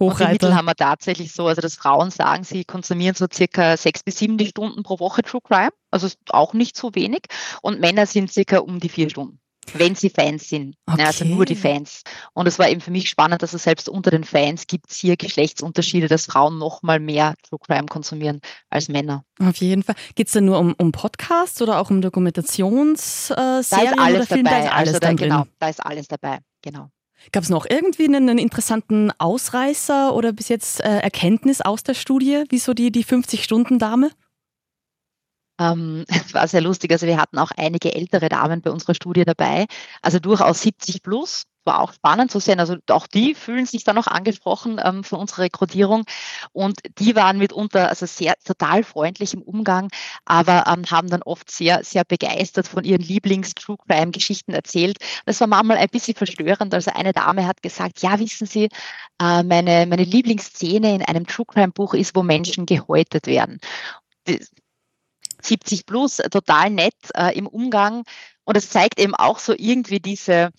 Hochreiter. Und die Mittel haben wir tatsächlich so, also dass Frauen sagen, sie konsumieren so circa sechs bis sieben Stunden pro Woche True Crime, also auch nicht so wenig. Und Männer sind circa um die vier Stunden wenn sie Fans sind. Okay. Ja, also nur die Fans. Und es war eben für mich spannend, dass es selbst unter den Fans gibt es hier Geschlechtsunterschiede, dass Frauen noch mal mehr True Crime konsumieren als Männer. Auf jeden Fall. Geht es denn nur um, um Podcasts oder auch um Dokumentationsserien? da ist alles dabei. Da ist alles also da, genau, da ist alles dabei. Genau. Gab es noch irgendwie einen, einen, interessanten Ausreißer oder bis jetzt äh, Erkenntnis aus der Studie, wieso die, die 50-Stunden-Dame? Ähm, es war sehr lustig. Also wir hatten auch einige ältere Damen bei unserer Studie dabei, also durchaus 70 plus. War auch spannend zu sehen. Also auch die fühlen sich dann noch angesprochen ähm, von unserer Rekrutierung. Und die waren mitunter also sehr total freundlich im Umgang, aber ähm, haben dann oft sehr, sehr begeistert von ihren Lieblings-True Crime-Geschichten erzählt. Das war manchmal ein bisschen verstörend. Also eine Dame hat gesagt, ja, wissen Sie, äh, meine, meine Lieblingsszene in einem True Crime-Buch ist, wo Menschen gehäutet werden 70 plus, äh, total nett äh, im Umgang. Und es zeigt eben auch so irgendwie diese,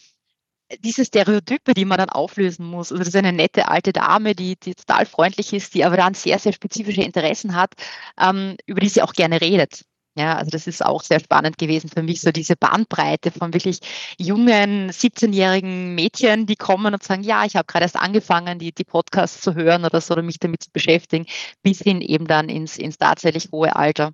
diese Stereotype, die man dann auflösen muss. Also das ist eine nette alte Dame, die, die total freundlich ist, die aber dann sehr, sehr spezifische Interessen hat, ähm, über die sie auch gerne redet. Ja, also das ist auch sehr spannend gewesen für mich, so diese Bandbreite von wirklich jungen, 17-jährigen Mädchen, die kommen und sagen, ja, ich habe gerade erst angefangen, die, die Podcasts zu hören oder so, oder mich damit zu beschäftigen, bis hin eben dann ins, ins tatsächlich hohe Alter.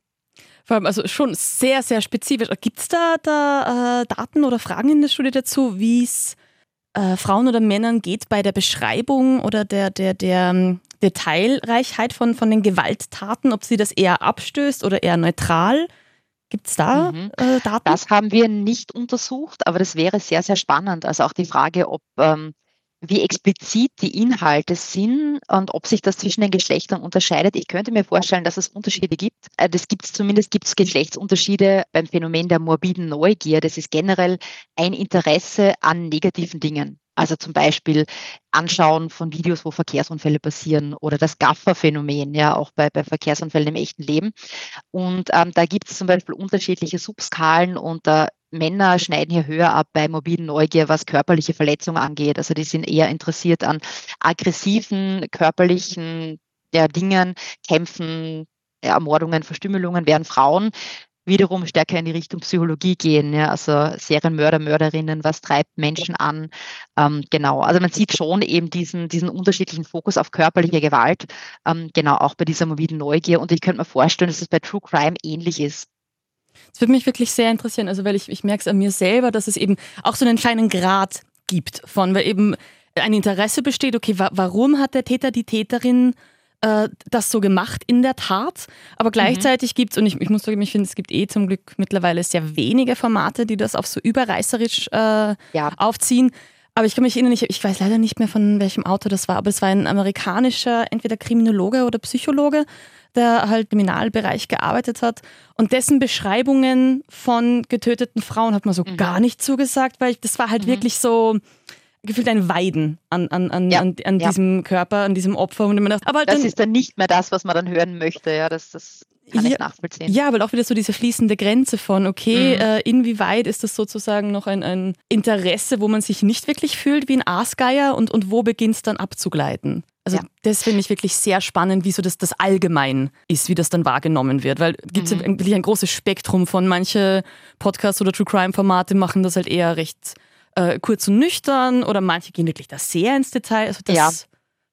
Vor allem also schon sehr, sehr spezifisch. Gibt es da, da äh, Daten oder Fragen in der Studie dazu, wie es äh, Frauen oder Männern geht bei der Beschreibung oder der, der, der ähm, Detailreichheit von, von den Gewalttaten, ob sie das eher abstößt oder eher neutral? Gibt es da mhm. äh, Daten? Das haben wir nicht untersucht, aber das wäre sehr, sehr spannend. Also auch die Frage, ob ähm, wie explizit die Inhalte sind und ob sich das zwischen den Geschlechtern unterscheidet. Ich könnte mir vorstellen, dass es Unterschiede gibt. Äh, das gibt es zumindest gibt es Geschlechtsunterschiede beim Phänomen der morbiden Neugier. Das ist generell ein Interesse an negativen Dingen. Also zum Beispiel Anschauen von Videos, wo Verkehrsunfälle passieren oder das Gaffer-Phänomen, ja, auch bei, bei Verkehrsunfällen im echten Leben. Und ähm, da gibt es zum Beispiel unterschiedliche Subskalen und äh, Männer schneiden hier höher ab bei mobilen Neugier, was körperliche Verletzungen angeht. Also die sind eher interessiert an aggressiven, körperlichen ja, Dingen, Kämpfen, Ermordungen, Verstümmelungen, während Frauen wiederum stärker in die Richtung Psychologie gehen. Ja, also Serienmörder, Mörderinnen, was treibt Menschen an? Ähm, genau, also man sieht schon eben diesen, diesen unterschiedlichen Fokus auf körperliche Gewalt, ähm, genau auch bei dieser mobilen Neugier. Und ich könnte mir vorstellen, dass es bei True Crime ähnlich ist. Das würde mich wirklich sehr interessieren, also weil ich, ich merke es an mir selber, dass es eben auch so einen kleinen Grad gibt von, weil eben ein Interesse besteht, okay, wa warum hat der Täter die Täterin äh, das so gemacht in der Tat. Aber mhm. gleichzeitig mhm. gibt es, und ich, ich muss sagen, ich finde, es gibt eh zum Glück mittlerweile sehr wenige Formate, die das auf so überreißerisch äh, ja. aufziehen. Aber ich kann mich erinnern, ich, ich weiß leider nicht mehr von welchem Autor das war, aber es war ein amerikanischer, entweder Kriminologe oder Psychologe, der halt im Kriminalbereich gearbeitet hat. Und dessen Beschreibungen von getöteten Frauen hat man so mhm. gar nicht zugesagt, weil das war halt mhm. wirklich so gefühlt ein Weiden an, an, an, ja. an, an ja. diesem Körper, an diesem Opfer. Und dachte, aber das dann, ist dann nicht mehr das, was man dann hören möchte. Ja, das, das kann ja, ich nachvollziehen. Ja, aber auch wieder so diese fließende Grenze von, okay, mhm. äh, inwieweit ist das sozusagen noch ein, ein Interesse, wo man sich nicht wirklich fühlt wie ein Aasgeier und, und wo beginnt es dann abzugleiten? Also ja. das finde ich wirklich sehr spannend, wie so das, das allgemein ist, wie das dann wahrgenommen wird. Weil gibt es mhm. ja wirklich ein großes Spektrum von manche Podcasts oder True Crime Formate machen das halt eher recht äh, kurz und nüchtern oder manche gehen wirklich da sehr ins Detail. Also das ja.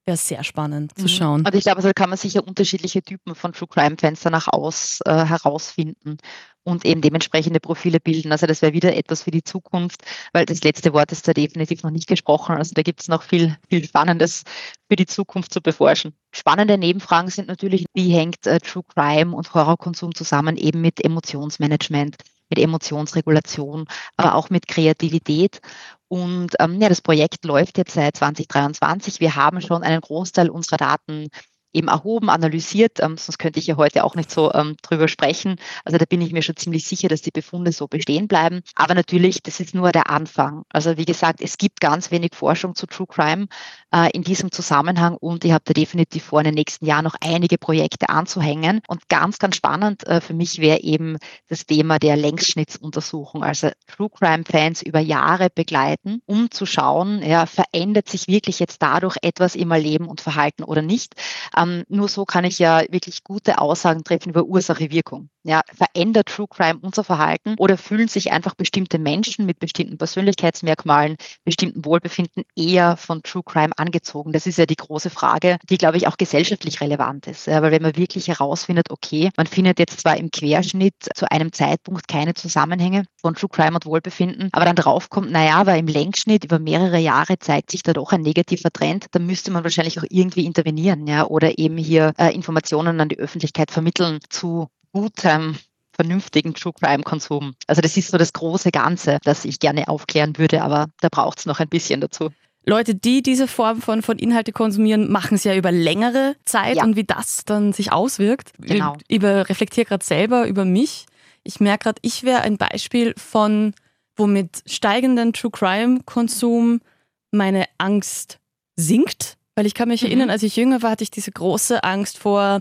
Wäre sehr spannend mhm. zu schauen. Also ich glaube, also kann man sicher unterschiedliche Typen von True Crime Fans danach aus äh, herausfinden und eben dementsprechende Profile bilden. Also das wäre wieder etwas für die Zukunft, weil das letzte Wort ist da definitiv noch nicht gesprochen. Also da gibt es noch viel, viel Spannendes für die Zukunft zu beforschen. Spannende Nebenfragen sind natürlich, wie hängt äh, True Crime und Horrorkonsum zusammen eben mit Emotionsmanagement mit Emotionsregulation, aber auch mit Kreativität. Und ähm, ja, das Projekt läuft jetzt seit 2023. Wir haben schon einen Großteil unserer Daten eben erhoben, analysiert, ähm, sonst könnte ich ja heute auch nicht so ähm, drüber sprechen. Also da bin ich mir schon ziemlich sicher, dass die Befunde so bestehen bleiben. Aber natürlich, das ist nur der Anfang. Also wie gesagt, es gibt ganz wenig Forschung zu True Crime äh, in diesem Zusammenhang und ich habe da definitiv vor, in den nächsten Jahren noch einige Projekte anzuhängen. Und ganz, ganz spannend äh, für mich wäre eben das Thema der Längsschnittsuntersuchung, also True Crime Fans über Jahre begleiten, um zu schauen, ja, verändert sich wirklich jetzt dadurch etwas im Leben und Verhalten oder nicht. Ähm, nur so kann ich ja wirklich gute Aussagen treffen über Ursache-Wirkung. Ja, verändert True Crime unser Verhalten oder fühlen sich einfach bestimmte Menschen mit bestimmten Persönlichkeitsmerkmalen, bestimmten Wohlbefinden eher von True Crime angezogen? Das ist ja die große Frage, die, glaube ich, auch gesellschaftlich relevant ist. Ja, weil wenn man wirklich herausfindet, okay, man findet jetzt zwar im Querschnitt zu einem Zeitpunkt keine Zusammenhänge von True Crime und Wohlbefinden, aber dann draufkommt, naja, aber im Längsschnitt über mehrere Jahre zeigt sich da doch ein negativer Trend, dann müsste man wahrscheinlich auch irgendwie intervenieren, ja, oder oder eben hier äh, Informationen an die Öffentlichkeit vermitteln zu gutem vernünftigen True Crime Konsum. Also das ist so das große Ganze, das ich gerne aufklären würde, aber da braucht es noch ein bisschen dazu. Leute, die diese Form von, von Inhalte konsumieren, machen es ja über längere Zeit ja. und wie das dann sich auswirkt. Genau. Ich reflektiere gerade selber über mich. Ich merke gerade, ich wäre ein Beispiel von, womit steigenden True Crime Konsum meine Angst sinkt weil ich kann mich mhm. erinnern, als ich jünger war, hatte ich diese große Angst vor,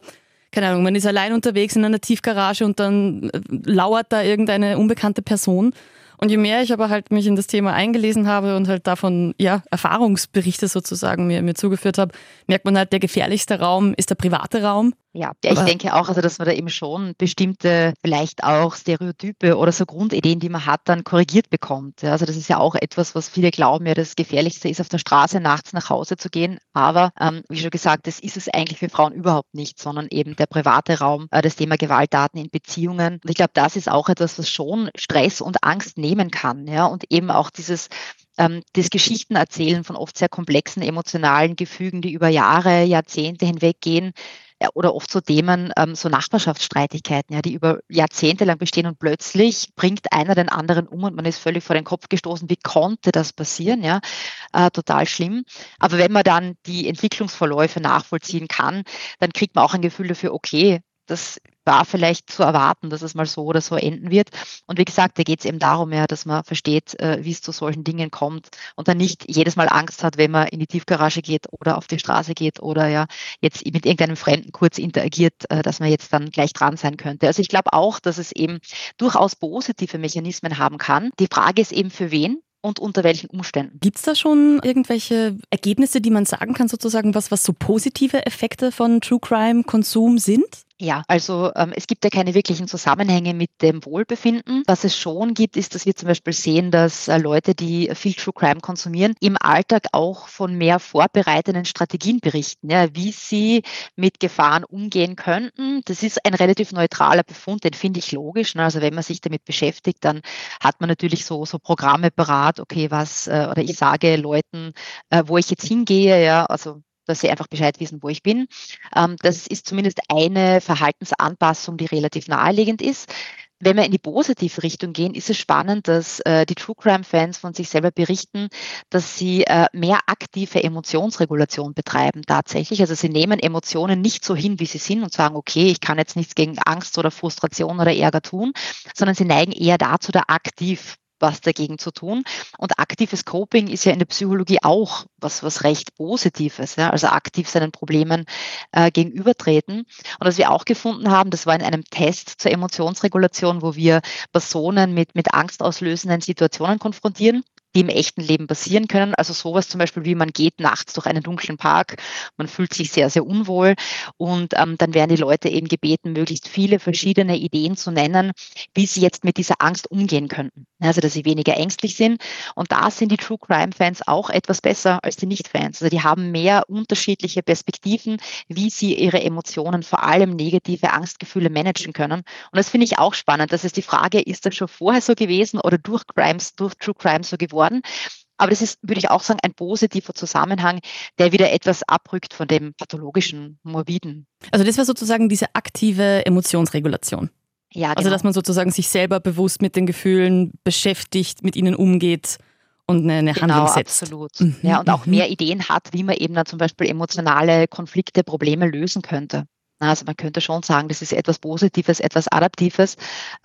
keine Ahnung, man ist allein unterwegs in einer Tiefgarage und dann äh, lauert da irgendeine unbekannte Person. Und je mehr ich aber halt mich in das Thema eingelesen habe und halt davon ja Erfahrungsberichte sozusagen mir, mir zugeführt habe, merkt man halt, der gefährlichste Raum ist der private Raum. Ja, ja ich denke auch, also dass man da eben schon bestimmte, vielleicht auch Stereotype oder so Grundideen, die man hat, dann korrigiert bekommt. Ja, also das ist ja auch etwas, was viele glauben, ja, das Gefährlichste ist, auf der Straße nachts nach Hause zu gehen. Aber ähm, wie schon gesagt, das ist es eigentlich für Frauen überhaupt nicht, sondern eben der private Raum, äh, das Thema Gewalttaten in Beziehungen. Und ich glaube, das ist auch etwas, was schon Stress und Angst nehmen kann. Ja, und eben auch dieses ähm, das Geschichtenerzählen von oft sehr komplexen emotionalen Gefügen, die über Jahre, Jahrzehnte hinweg gehen, oder oft so Themen, ähm, so Nachbarschaftsstreitigkeiten, ja, die über Jahrzehnte lang bestehen und plötzlich bringt einer den anderen um und man ist völlig vor den Kopf gestoßen. Wie konnte das passieren? Ja, äh, total schlimm. Aber wenn man dann die Entwicklungsverläufe nachvollziehen kann, dann kriegt man auch ein Gefühl dafür, okay, das war vielleicht zu erwarten, dass es mal so oder so enden wird. Und wie gesagt, da geht es eben darum, ja, dass man versteht, äh, wie es zu solchen Dingen kommt und dann nicht jedes Mal Angst hat, wenn man in die Tiefgarage geht oder auf die Straße geht oder ja jetzt mit irgendeinem Fremden kurz interagiert, äh, dass man jetzt dann gleich dran sein könnte. Also ich glaube auch, dass es eben durchaus positive Mechanismen haben kann. Die Frage ist eben für wen und unter welchen Umständen. Gibt es da schon irgendwelche Ergebnisse, die man sagen kann, sozusagen, was, was so positive Effekte von True Crime Konsum sind? Ja, also ähm, es gibt ja keine wirklichen Zusammenhänge mit dem Wohlbefinden. Was es schon gibt, ist, dass wir zum Beispiel sehen, dass äh, Leute, die viel True Crime konsumieren, im Alltag auch von mehr vorbereitenden Strategien berichten, ja, wie sie mit Gefahren umgehen könnten. Das ist ein relativ neutraler Befund, den finde ich logisch. Ne? Also wenn man sich damit beschäftigt, dann hat man natürlich so, so Programme parat, okay, was, äh, oder ich sage Leuten, äh, wo ich jetzt hingehe, ja, also dass sie einfach Bescheid wissen, wo ich bin. Ähm, das ist zumindest eine Verhaltensanpassung, die relativ naheliegend ist. Wenn wir in die positive Richtung gehen, ist es spannend, dass äh, die True Crime Fans von sich selber berichten, dass sie äh, mehr aktive Emotionsregulation betreiben tatsächlich. Also sie nehmen Emotionen nicht so hin, wie sie sind und sagen, okay, ich kann jetzt nichts gegen Angst oder Frustration oder Ärger tun, sondern sie neigen eher dazu, da aktiv was dagegen zu tun. Und aktives Coping ist ja in der Psychologie auch was, was recht Positives, ja? also aktiv seinen Problemen äh, gegenübertreten. Und was wir auch gefunden haben, das war in einem Test zur Emotionsregulation, wo wir Personen mit, mit angstauslösenden Situationen konfrontieren die im echten Leben passieren können. Also sowas zum Beispiel wie man geht nachts durch einen dunklen Park, man fühlt sich sehr, sehr unwohl und ähm, dann werden die Leute eben gebeten, möglichst viele verschiedene Ideen zu nennen, wie sie jetzt mit dieser Angst umgehen könnten. Also dass sie weniger ängstlich sind und da sind die True Crime Fans auch etwas besser als die Nicht-Fans. Also die haben mehr unterschiedliche Perspektiven, wie sie ihre Emotionen, vor allem negative Angstgefühle managen können. Und das finde ich auch spannend. Das ist die Frage, ist das schon vorher so gewesen oder durch Crimes, durch True Crime so geworden? Worden. Aber das ist, würde ich auch sagen, ein positiver Zusammenhang, der wieder etwas abrückt von dem pathologischen, morbiden. Also das war sozusagen diese aktive Emotionsregulation. Ja, genau. Also dass man sozusagen sich selber bewusst mit den Gefühlen beschäftigt, mit ihnen umgeht und eine, eine genau, Handlung setzt. Absolut. Mhm. Ja, und auch mhm. mehr Ideen hat, wie man eben dann zum Beispiel emotionale Konflikte, Probleme lösen könnte. Also man könnte schon sagen, das ist etwas Positives, etwas Adaptives.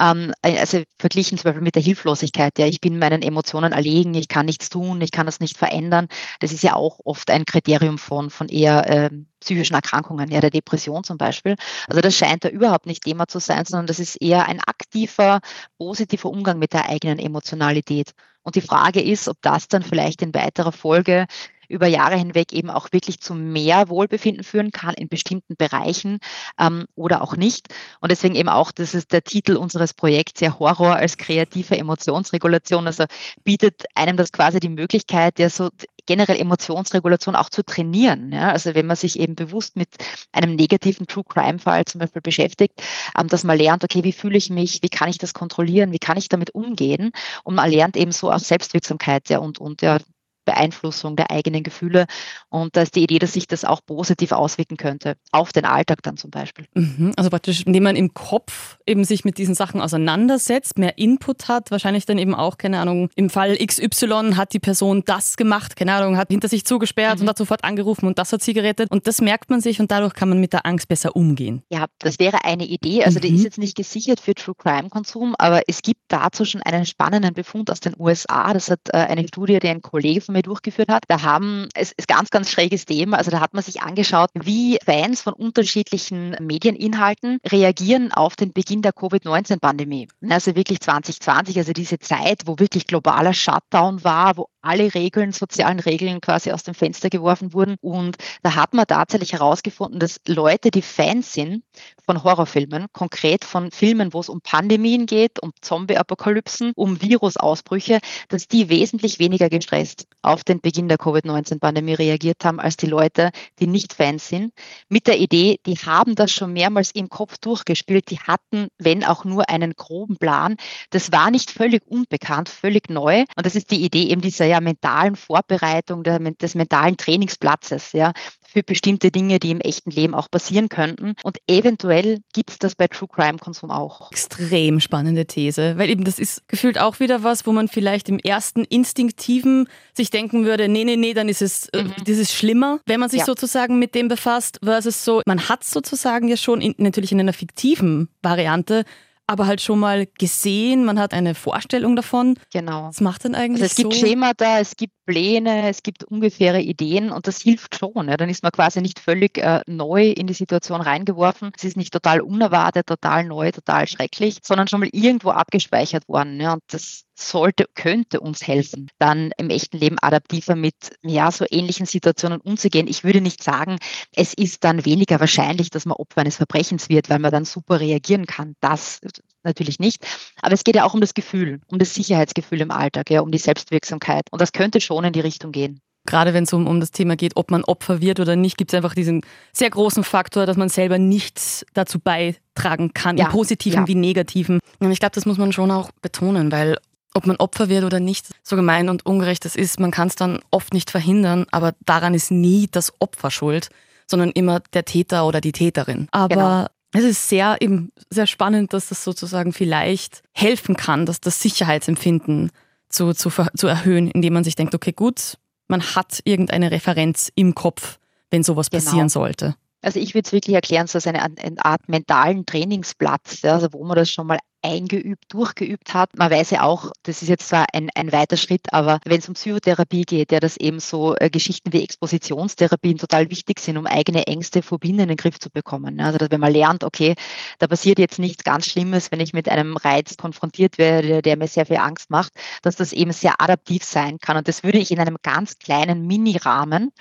Ähm, also verglichen zum Beispiel mit der Hilflosigkeit. Ja, ich bin meinen Emotionen erlegen, ich kann nichts tun, ich kann das nicht verändern. Das ist ja auch oft ein Kriterium von, von eher äh, psychischen Erkrankungen, ja, der Depression zum Beispiel. Also das scheint da überhaupt nicht Thema zu sein, sondern das ist eher ein aktiver, positiver Umgang mit der eigenen Emotionalität. Und die Frage ist, ob das dann vielleicht in weiterer Folge über Jahre hinweg eben auch wirklich zu mehr Wohlbefinden führen kann in bestimmten Bereichen ähm, oder auch nicht. Und deswegen eben auch, das ist der Titel unseres Projekts, ja Horror als kreative Emotionsregulation. Also bietet einem das quasi die Möglichkeit, ja so generell Emotionsregulation auch zu trainieren. Ja? Also wenn man sich eben bewusst mit einem negativen True Crime Fall zum Beispiel beschäftigt, ähm, dass man lernt, okay, wie fühle ich mich, wie kann ich das kontrollieren, wie kann ich damit umgehen? Und man lernt eben so auch Selbstwirksamkeit ja, und, und ja, Beeinflussung der eigenen Gefühle. Und da ist die Idee, dass sich das auch positiv auswirken könnte, auf den Alltag dann zum Beispiel. Mhm. Also praktisch, indem man im Kopf eben sich mit diesen Sachen auseinandersetzt, mehr Input hat, wahrscheinlich dann eben auch, keine Ahnung, im Fall XY hat die Person das gemacht, keine Ahnung, hat hinter sich zugesperrt mhm. und hat sofort angerufen und das hat sie gerettet. Und das merkt man sich und dadurch kann man mit der Angst besser umgehen. Ja, das wäre eine Idee. Also mhm. die ist jetzt nicht gesichert für True Crime Konsum, aber es gibt dazu schon einen spannenden Befund aus den USA. Das hat äh, eine Studie, die ein Kollege von mir durchgeführt hat. Da haben, es ist ganz, ganz schräges Thema. Also da hat man sich angeschaut, wie Fans von unterschiedlichen Medieninhalten reagieren auf den Beginn der Covid-19-Pandemie. Also wirklich 2020, also diese Zeit, wo wirklich globaler Shutdown war, wo alle Regeln, sozialen Regeln quasi aus dem Fenster geworfen wurden. Und da hat man tatsächlich herausgefunden, dass Leute, die Fans sind von Horrorfilmen, konkret von Filmen, wo es um Pandemien geht, um Zombie-Apokalypsen, um Virusausbrüche, dass die wesentlich weniger gestresst auf den Beginn der Covid-19-Pandemie reagiert haben als die Leute, die nicht Fans sind. Mit der Idee, die haben das schon mehrmals im Kopf durchgespielt, die hatten, wenn auch nur einen groben Plan. Das war nicht völlig unbekannt, völlig neu. Und das ist die Idee eben dieser der mentalen Vorbereitung, der, des mentalen Trainingsplatzes, ja, für bestimmte Dinge, die im echten Leben auch passieren könnten. Und eventuell gibt es das bei True Crime Konsum auch. Extrem spannende These, weil eben das ist gefühlt auch wieder was, wo man vielleicht im ersten Instinktiven sich denken würde, nee, nee, nee, dann ist es, äh, mhm. das ist schlimmer, wenn man sich ja. sozusagen mit dem befasst, versus so, man hat sozusagen ja schon in, natürlich in einer fiktiven Variante aber halt schon mal gesehen, man hat eine Vorstellung davon. Genau. Was macht denn eigentlich also es gibt so? Schemata, es gibt Pläne, es gibt ungefähre Ideen und das hilft schon. Ja. Dann ist man quasi nicht völlig äh, neu in die Situation reingeworfen. Es ist nicht total unerwartet, total neu, total schrecklich, sondern schon mal irgendwo abgespeichert worden. Ja. Und das sollte, könnte uns helfen, dann im echten Leben adaptiver mit ja, so ähnlichen Situationen umzugehen. Ich würde nicht sagen, es ist dann weniger wahrscheinlich, dass man Opfer eines Verbrechens wird, weil man dann super reagieren kann. Das natürlich nicht. Aber es geht ja auch um das Gefühl, um das Sicherheitsgefühl im Alltag, ja, um die Selbstwirksamkeit. Und das könnte schon in die Richtung gehen. Gerade wenn es um, um das Thema geht, ob man Opfer wird oder nicht, gibt es einfach diesen sehr großen Faktor, dass man selber nichts dazu beitragen kann, ja, im positiven ja. wie negativen. Und ich glaube, das muss man schon auch betonen, weil ob man Opfer wird oder nicht, so gemein und ungerecht das ist, man kann es dann oft nicht verhindern, aber daran ist nie das Opfer schuld, sondern immer der Täter oder die Täterin. Aber genau. es ist sehr eben sehr spannend, dass das sozusagen vielleicht helfen kann, dass das Sicherheitsempfinden zu, zu, zu erhöhen, indem man sich denkt, okay, gut, man hat irgendeine Referenz im Kopf, wenn sowas genau. passieren sollte. Also ich würde es wirklich erklären, so als eine, eine Art mentalen Trainingsplatz, ja, also wo man das schon mal eingeübt, durchgeübt hat. Man weiß ja auch, das ist jetzt zwar ein, ein weiter Schritt, aber wenn es um Psychotherapie geht, ja, dass eben so äh, Geschichten wie Expositionstherapien total wichtig sind, um eigene Ängste, Phobien in den Griff zu bekommen. Also dass wenn man lernt, okay, da passiert jetzt nichts ganz Schlimmes, wenn ich mit einem Reiz konfrontiert werde, der mir sehr viel Angst macht, dass das eben sehr adaptiv sein kann. Und das würde ich in einem ganz kleinen Mini-Rahmen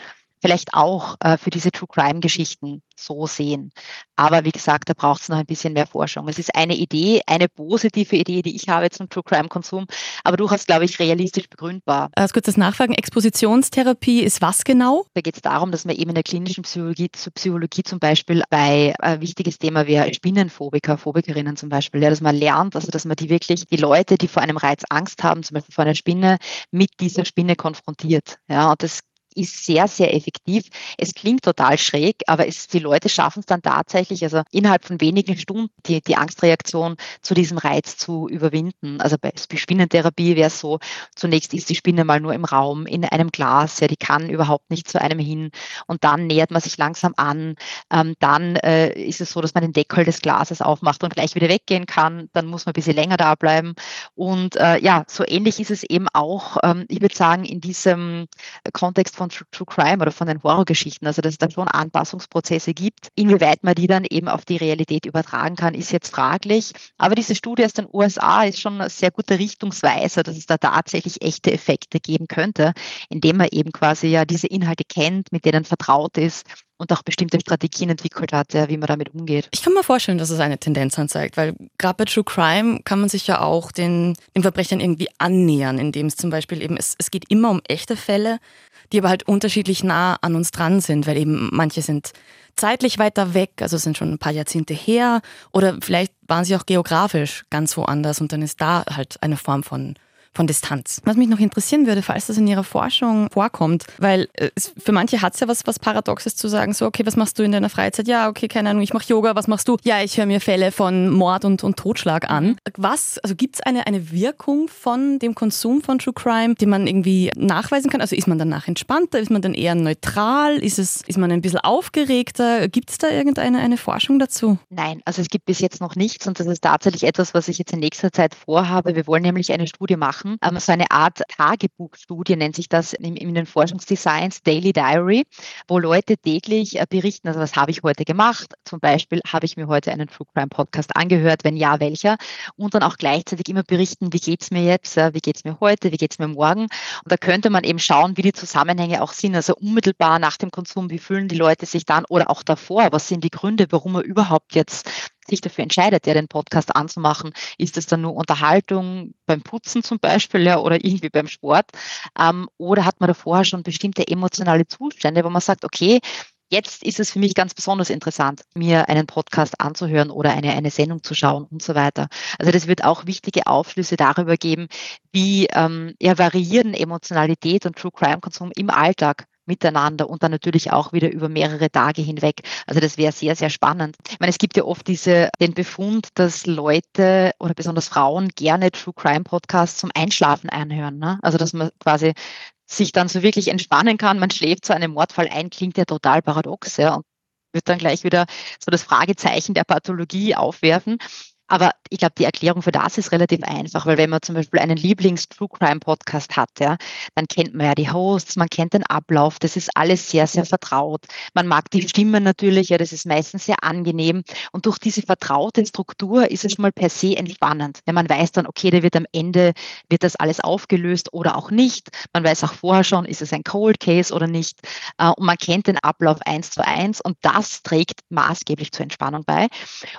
vielleicht auch äh, für diese True Crime Geschichten so sehen. Aber wie gesagt, da braucht es noch ein bisschen mehr Forschung. Es ist eine Idee, eine positive Idee, die ich habe zum True Crime Konsum, aber durchaus, glaube ich, realistisch begründbar. Als kurzes Nachfragen, Expositionstherapie ist was genau? Da geht es darum, dass man eben in der klinischen Psychologie, Psychologie zum Beispiel bei ein äh, wichtiges Thema wie Spinnenphobiker, Phobikerinnen zum Beispiel, ja, dass man lernt, also dass man die wirklich, die Leute, die vor einem Reiz Angst haben, zum Beispiel vor einer Spinne, mit dieser Spinne konfrontiert. Ja, und das ist sehr, sehr effektiv. Es klingt total schräg, aber es, die Leute schaffen es dann tatsächlich, also innerhalb von wenigen Stunden die, die Angstreaktion zu diesem Reiz zu überwinden. Also bei Spinnentherapie wäre es so, zunächst ist die Spinne mal nur im Raum, in einem Glas, ja, die kann überhaupt nicht zu einem hin und dann nähert man sich langsam an. Ähm, dann äh, ist es so, dass man den Deckel des Glases aufmacht und gleich wieder weggehen kann. Dann muss man ein bisschen länger da bleiben. Und äh, ja, so ähnlich ist es eben auch, ähm, ich würde sagen, in diesem Kontext von True Crime oder von den Horrorgeschichten, also dass es da schon Anpassungsprozesse gibt. Inwieweit man die dann eben auf die Realität übertragen kann, ist jetzt fraglich. Aber diese Studie aus den USA ist schon ein sehr guter Richtungsweiser, dass es da tatsächlich echte Effekte geben könnte, indem man eben quasi ja diese Inhalte kennt, mit denen vertraut ist und auch bestimmte Strategien entwickelt hat, wie man damit umgeht. Ich kann mir vorstellen, dass es eine Tendenz anzeigt, weil gerade bei True Crime kann man sich ja auch den, den Verbrechern irgendwie annähern, indem es zum Beispiel eben, es, es geht immer um echte Fälle, die aber halt unterschiedlich nah an uns dran sind, weil eben manche sind zeitlich weiter weg, also sind schon ein paar Jahrzehnte her oder vielleicht waren sie auch geografisch ganz woanders und dann ist da halt eine Form von von Distanz. Was mich noch interessieren würde, falls das in Ihrer Forschung vorkommt, weil äh, es, für manche hat es ja was, was Paradoxes zu sagen, so, okay, was machst du in deiner Freizeit? Ja, okay, keine Ahnung, ich mache Yoga, was machst du? Ja, ich höre mir Fälle von Mord und, und Totschlag an. Was, also gibt es eine, eine Wirkung von dem Konsum von True Crime, die man irgendwie nachweisen kann? Also ist man danach entspannter, ist man dann eher neutral, ist, es, ist man ein bisschen aufgeregter? Gibt es da irgendeine eine Forschung dazu? Nein, also es gibt bis jetzt noch nichts und das ist tatsächlich etwas, was ich jetzt in nächster Zeit vorhabe. Wir wollen nämlich eine Studie machen, machen. Ähm, so eine Art Tagebuchstudie nennt sich das in, in den Forschungsdesigns, Daily Diary, wo Leute täglich äh, berichten, also was habe ich heute gemacht? Zum Beispiel habe ich mir heute einen True Crime Podcast angehört, wenn ja, welcher? Und dann auch gleichzeitig immer berichten, wie geht es mir jetzt, äh, wie geht es mir heute, wie geht es mir morgen? Und da könnte man eben schauen, wie die Zusammenhänge auch sind. Also unmittelbar nach dem Konsum, wie fühlen die Leute sich dann oder auch davor? Was sind die Gründe, warum man überhaupt jetzt sich dafür entscheidet, ja, den Podcast anzumachen, ist es dann nur Unterhaltung beim Putzen zum Beispiel ja, oder irgendwie beim Sport? Ähm, oder hat man da vorher schon bestimmte emotionale Zustände, wo man sagt, okay, Jetzt ist es für mich ganz besonders interessant, mir einen Podcast anzuhören oder eine, eine Sendung zu schauen und so weiter. Also das wird auch wichtige Aufschlüsse darüber geben, wie ähm, ja, variieren Emotionalität und True Crime Konsum im Alltag miteinander und dann natürlich auch wieder über mehrere Tage hinweg. Also das wäre sehr, sehr spannend. Ich meine, es gibt ja oft diese, den Befund, dass Leute oder besonders Frauen gerne True Crime Podcasts zum Einschlafen einhören. Ne? Also dass man quasi sich dann so wirklich entspannen kann. Man schläft zu einem Mordfall ein, klingt ja total paradox, ja, und wird dann gleich wieder so das Fragezeichen der Pathologie aufwerfen. Aber ich glaube, die Erklärung für das ist relativ einfach, weil wenn man zum Beispiel einen Lieblings-True Crime-Podcast hat, ja, dann kennt man ja die Hosts, man kennt den Ablauf, das ist alles sehr, sehr vertraut. Man mag die Stimme natürlich, ja, das ist meistens sehr angenehm. Und durch diese vertraute Struktur ist es schon mal per se entspannend. Wenn man weiß dann, okay, da wird am Ende, wird das alles aufgelöst oder auch nicht. Man weiß auch vorher schon, ist es ein Cold Case oder nicht. Äh, und man kennt den Ablauf eins zu eins und das trägt maßgeblich zur Entspannung bei.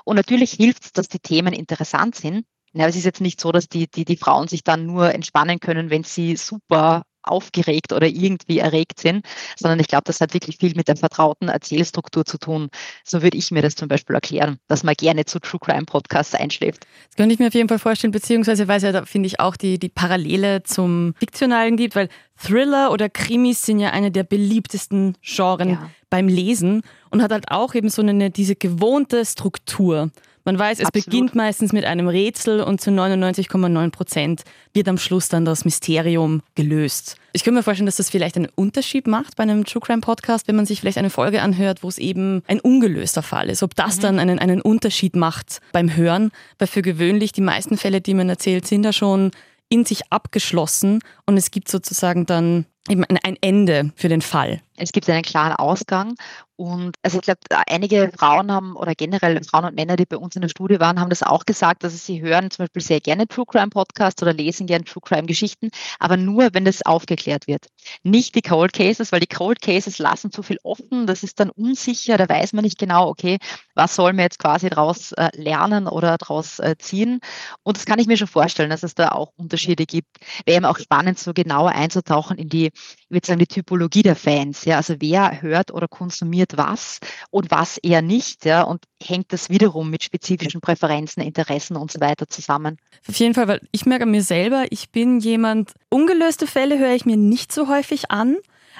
Und natürlich hilft es, dass die Themen Themen interessant sind. Ja, es ist jetzt nicht so, dass die, die, die Frauen sich dann nur entspannen können, wenn sie super aufgeregt oder irgendwie erregt sind, sondern ich glaube, das hat wirklich viel mit der vertrauten Erzählstruktur zu tun. So würde ich mir das zum Beispiel erklären, dass man gerne zu True Crime Podcasts einschläft. Das könnte ich mir auf jeden Fall vorstellen, beziehungsweise weil es ja da, finde ich, auch die, die Parallele zum Fiktionalen gibt, weil Thriller oder Krimis sind ja eine der beliebtesten Genren ja. beim Lesen und hat halt auch eben so eine, diese gewohnte Struktur. Man weiß, es Absolut. beginnt meistens mit einem Rätsel und zu 99,9 Prozent wird am Schluss dann das Mysterium gelöst. Ich könnte mir vorstellen, dass das vielleicht einen Unterschied macht bei einem True Crime Podcast, wenn man sich vielleicht eine Folge anhört, wo es eben ein ungelöster Fall ist. Ob das mhm. dann einen, einen Unterschied macht beim Hören, weil für gewöhnlich die meisten Fälle, die man erzählt, sind da schon in sich abgeschlossen und es gibt sozusagen dann eben ein Ende für den Fall. Es gibt einen klaren Ausgang und also ich glaube, einige Frauen haben oder generell Frauen und Männer, die bei uns in der Studie waren, haben das auch gesagt, dass sie hören zum Beispiel sehr gerne True Crime Podcasts oder lesen gerne True Crime Geschichten, aber nur, wenn das aufgeklärt wird. Nicht die Cold Cases, weil die Cold Cases lassen zu viel offen, das ist dann unsicher, da weiß man nicht genau, okay, was soll man jetzt quasi daraus äh, lernen oder daraus äh, ziehen. Und das kann ich mir schon vorstellen, dass es da auch Unterschiede gibt. Wäre eben auch spannend, so genauer einzutauchen in die, ich würde sagen, die Typologie der Fans. Ja, also wer hört oder konsumiert was und was eher nicht, ja, und hängt das wiederum mit spezifischen Präferenzen, Interessen und so weiter zusammen. Auf jeden Fall, weil ich merke mir selber, ich bin jemand, ungelöste Fälle höre ich mir nicht so häufig an,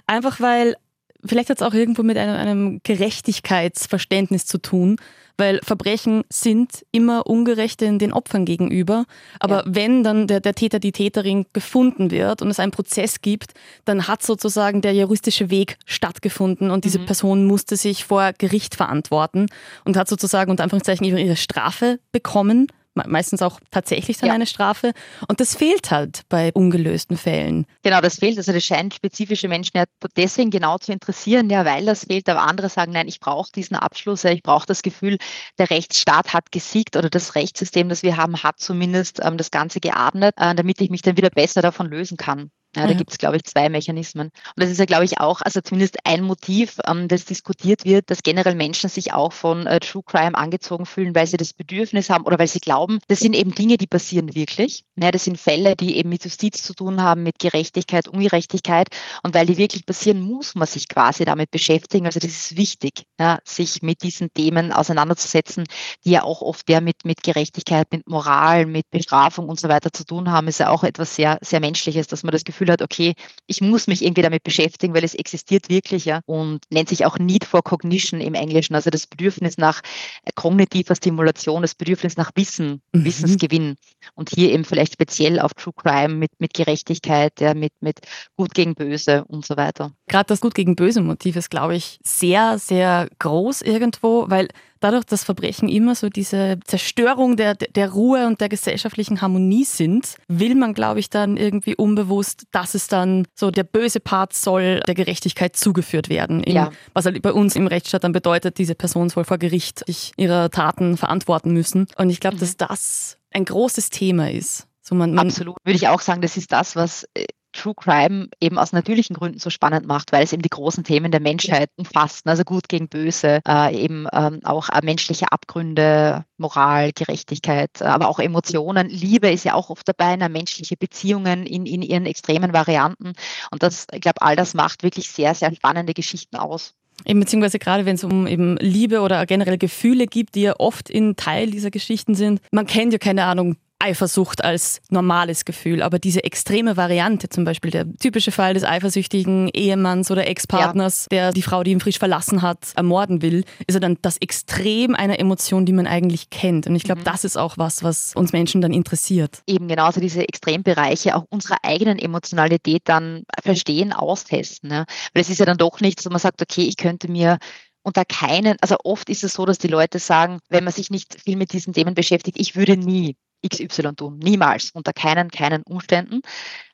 einfach weil vielleicht hat es auch irgendwo mit einem, einem Gerechtigkeitsverständnis zu tun weil Verbrechen sind immer ungerecht den Opfern gegenüber. Aber ja. wenn dann der, der Täter, die Täterin gefunden wird und es einen Prozess gibt, dann hat sozusagen der juristische Weg stattgefunden und diese mhm. Person musste sich vor Gericht verantworten und hat sozusagen unter Anführungszeichen ihre Strafe bekommen meistens auch tatsächlich dann ja. eine Strafe. Und das fehlt halt bei ungelösten Fällen. Genau, das fehlt. Also das scheint spezifische Menschen ja deswegen genau zu interessieren, ja, weil das fehlt. Aber andere sagen, nein, ich brauche diesen Abschluss, ich brauche das Gefühl, der Rechtsstaat hat gesiegt oder das Rechtssystem, das wir haben, hat zumindest ähm, das Ganze geadnet, äh, damit ich mich dann wieder besser davon lösen kann. Ja, da mhm. gibt es, glaube ich, zwei Mechanismen. Und das ist ja, glaube ich, auch, also zumindest ein Motiv, ähm, das diskutiert wird, dass generell Menschen sich auch von äh, True Crime angezogen fühlen, weil sie das Bedürfnis haben oder weil sie glauben, das sind eben Dinge, die passieren wirklich. Ja, das sind Fälle, die eben mit Justiz zu tun haben, mit Gerechtigkeit, Ungerechtigkeit. Und weil die wirklich passieren, muss man sich quasi damit beschäftigen. Also das ist wichtig, ja, sich mit diesen Themen auseinanderzusetzen, die ja auch oft ja mit, mit Gerechtigkeit, mit Moral, mit Bestrafung und so weiter zu tun haben, ist ja auch etwas sehr, sehr Menschliches, dass man das Gefühl Gefühl hat, okay, ich muss mich irgendwie damit beschäftigen, weil es existiert wirklich, ja, und nennt sich auch Need for Cognition im Englischen, also das Bedürfnis nach äh, kognitiver Stimulation, das Bedürfnis nach Wissen, mhm. Wissensgewinn. Und hier eben vielleicht speziell auf True Crime mit, mit Gerechtigkeit, ja, mit, mit Gut gegen Böse und so weiter. Gerade das Gut gegen Böse Motiv ist, glaube ich, sehr, sehr groß irgendwo, weil dadurch, dass Verbrechen immer so diese Zerstörung der, der Ruhe und der gesellschaftlichen Harmonie sind, will man, glaube ich, dann irgendwie unbewusst, dass es dann so der böse Part soll der Gerechtigkeit zugeführt werden. In, ja. Was halt bei uns im Rechtsstaat dann bedeutet, diese Person soll vor Gericht sich ihrer Taten verantworten müssen. Und ich glaube, mhm. dass das ein großes Thema ist. So man, man Absolut, würde ich auch sagen, das ist das, was äh, True Crime eben aus natürlichen Gründen so spannend macht, weil es eben die großen Themen der Menschheit umfasst, also gut gegen böse, äh, eben ähm, auch äh, menschliche Abgründe, Moral, Gerechtigkeit, äh, aber auch Emotionen. Liebe ist ja auch oft dabei, na, menschliche Beziehungen in, in ihren extremen Varianten. Und das, ich glaube, all das macht wirklich sehr, sehr spannende Geschichten aus. Eben, beziehungsweise gerade wenn es um eben Liebe oder generell Gefühle gibt, die ja oft in Teil dieser Geschichten sind. Man kennt ja keine Ahnung, Eifersucht als normales Gefühl, aber diese extreme Variante, zum Beispiel der typische Fall des eifersüchtigen Ehemanns oder Ex-Partners, ja. der die Frau, die ihn frisch verlassen hat, ermorden will, ist ja dann das Extrem einer Emotion, die man eigentlich kennt. Und ich glaube, mhm. das ist auch was, was uns Menschen dann interessiert. Eben genauso diese Extrembereiche auch unserer eigenen Emotionalität dann verstehen, austesten. Ne? Weil es ist ja dann doch nicht so, man sagt, okay, ich könnte mir unter keinen, also oft ist es so, dass die Leute sagen, wenn man sich nicht viel mit diesen Themen beschäftigt, ich würde nie XY tun. Niemals, unter keinen, keinen Umständen.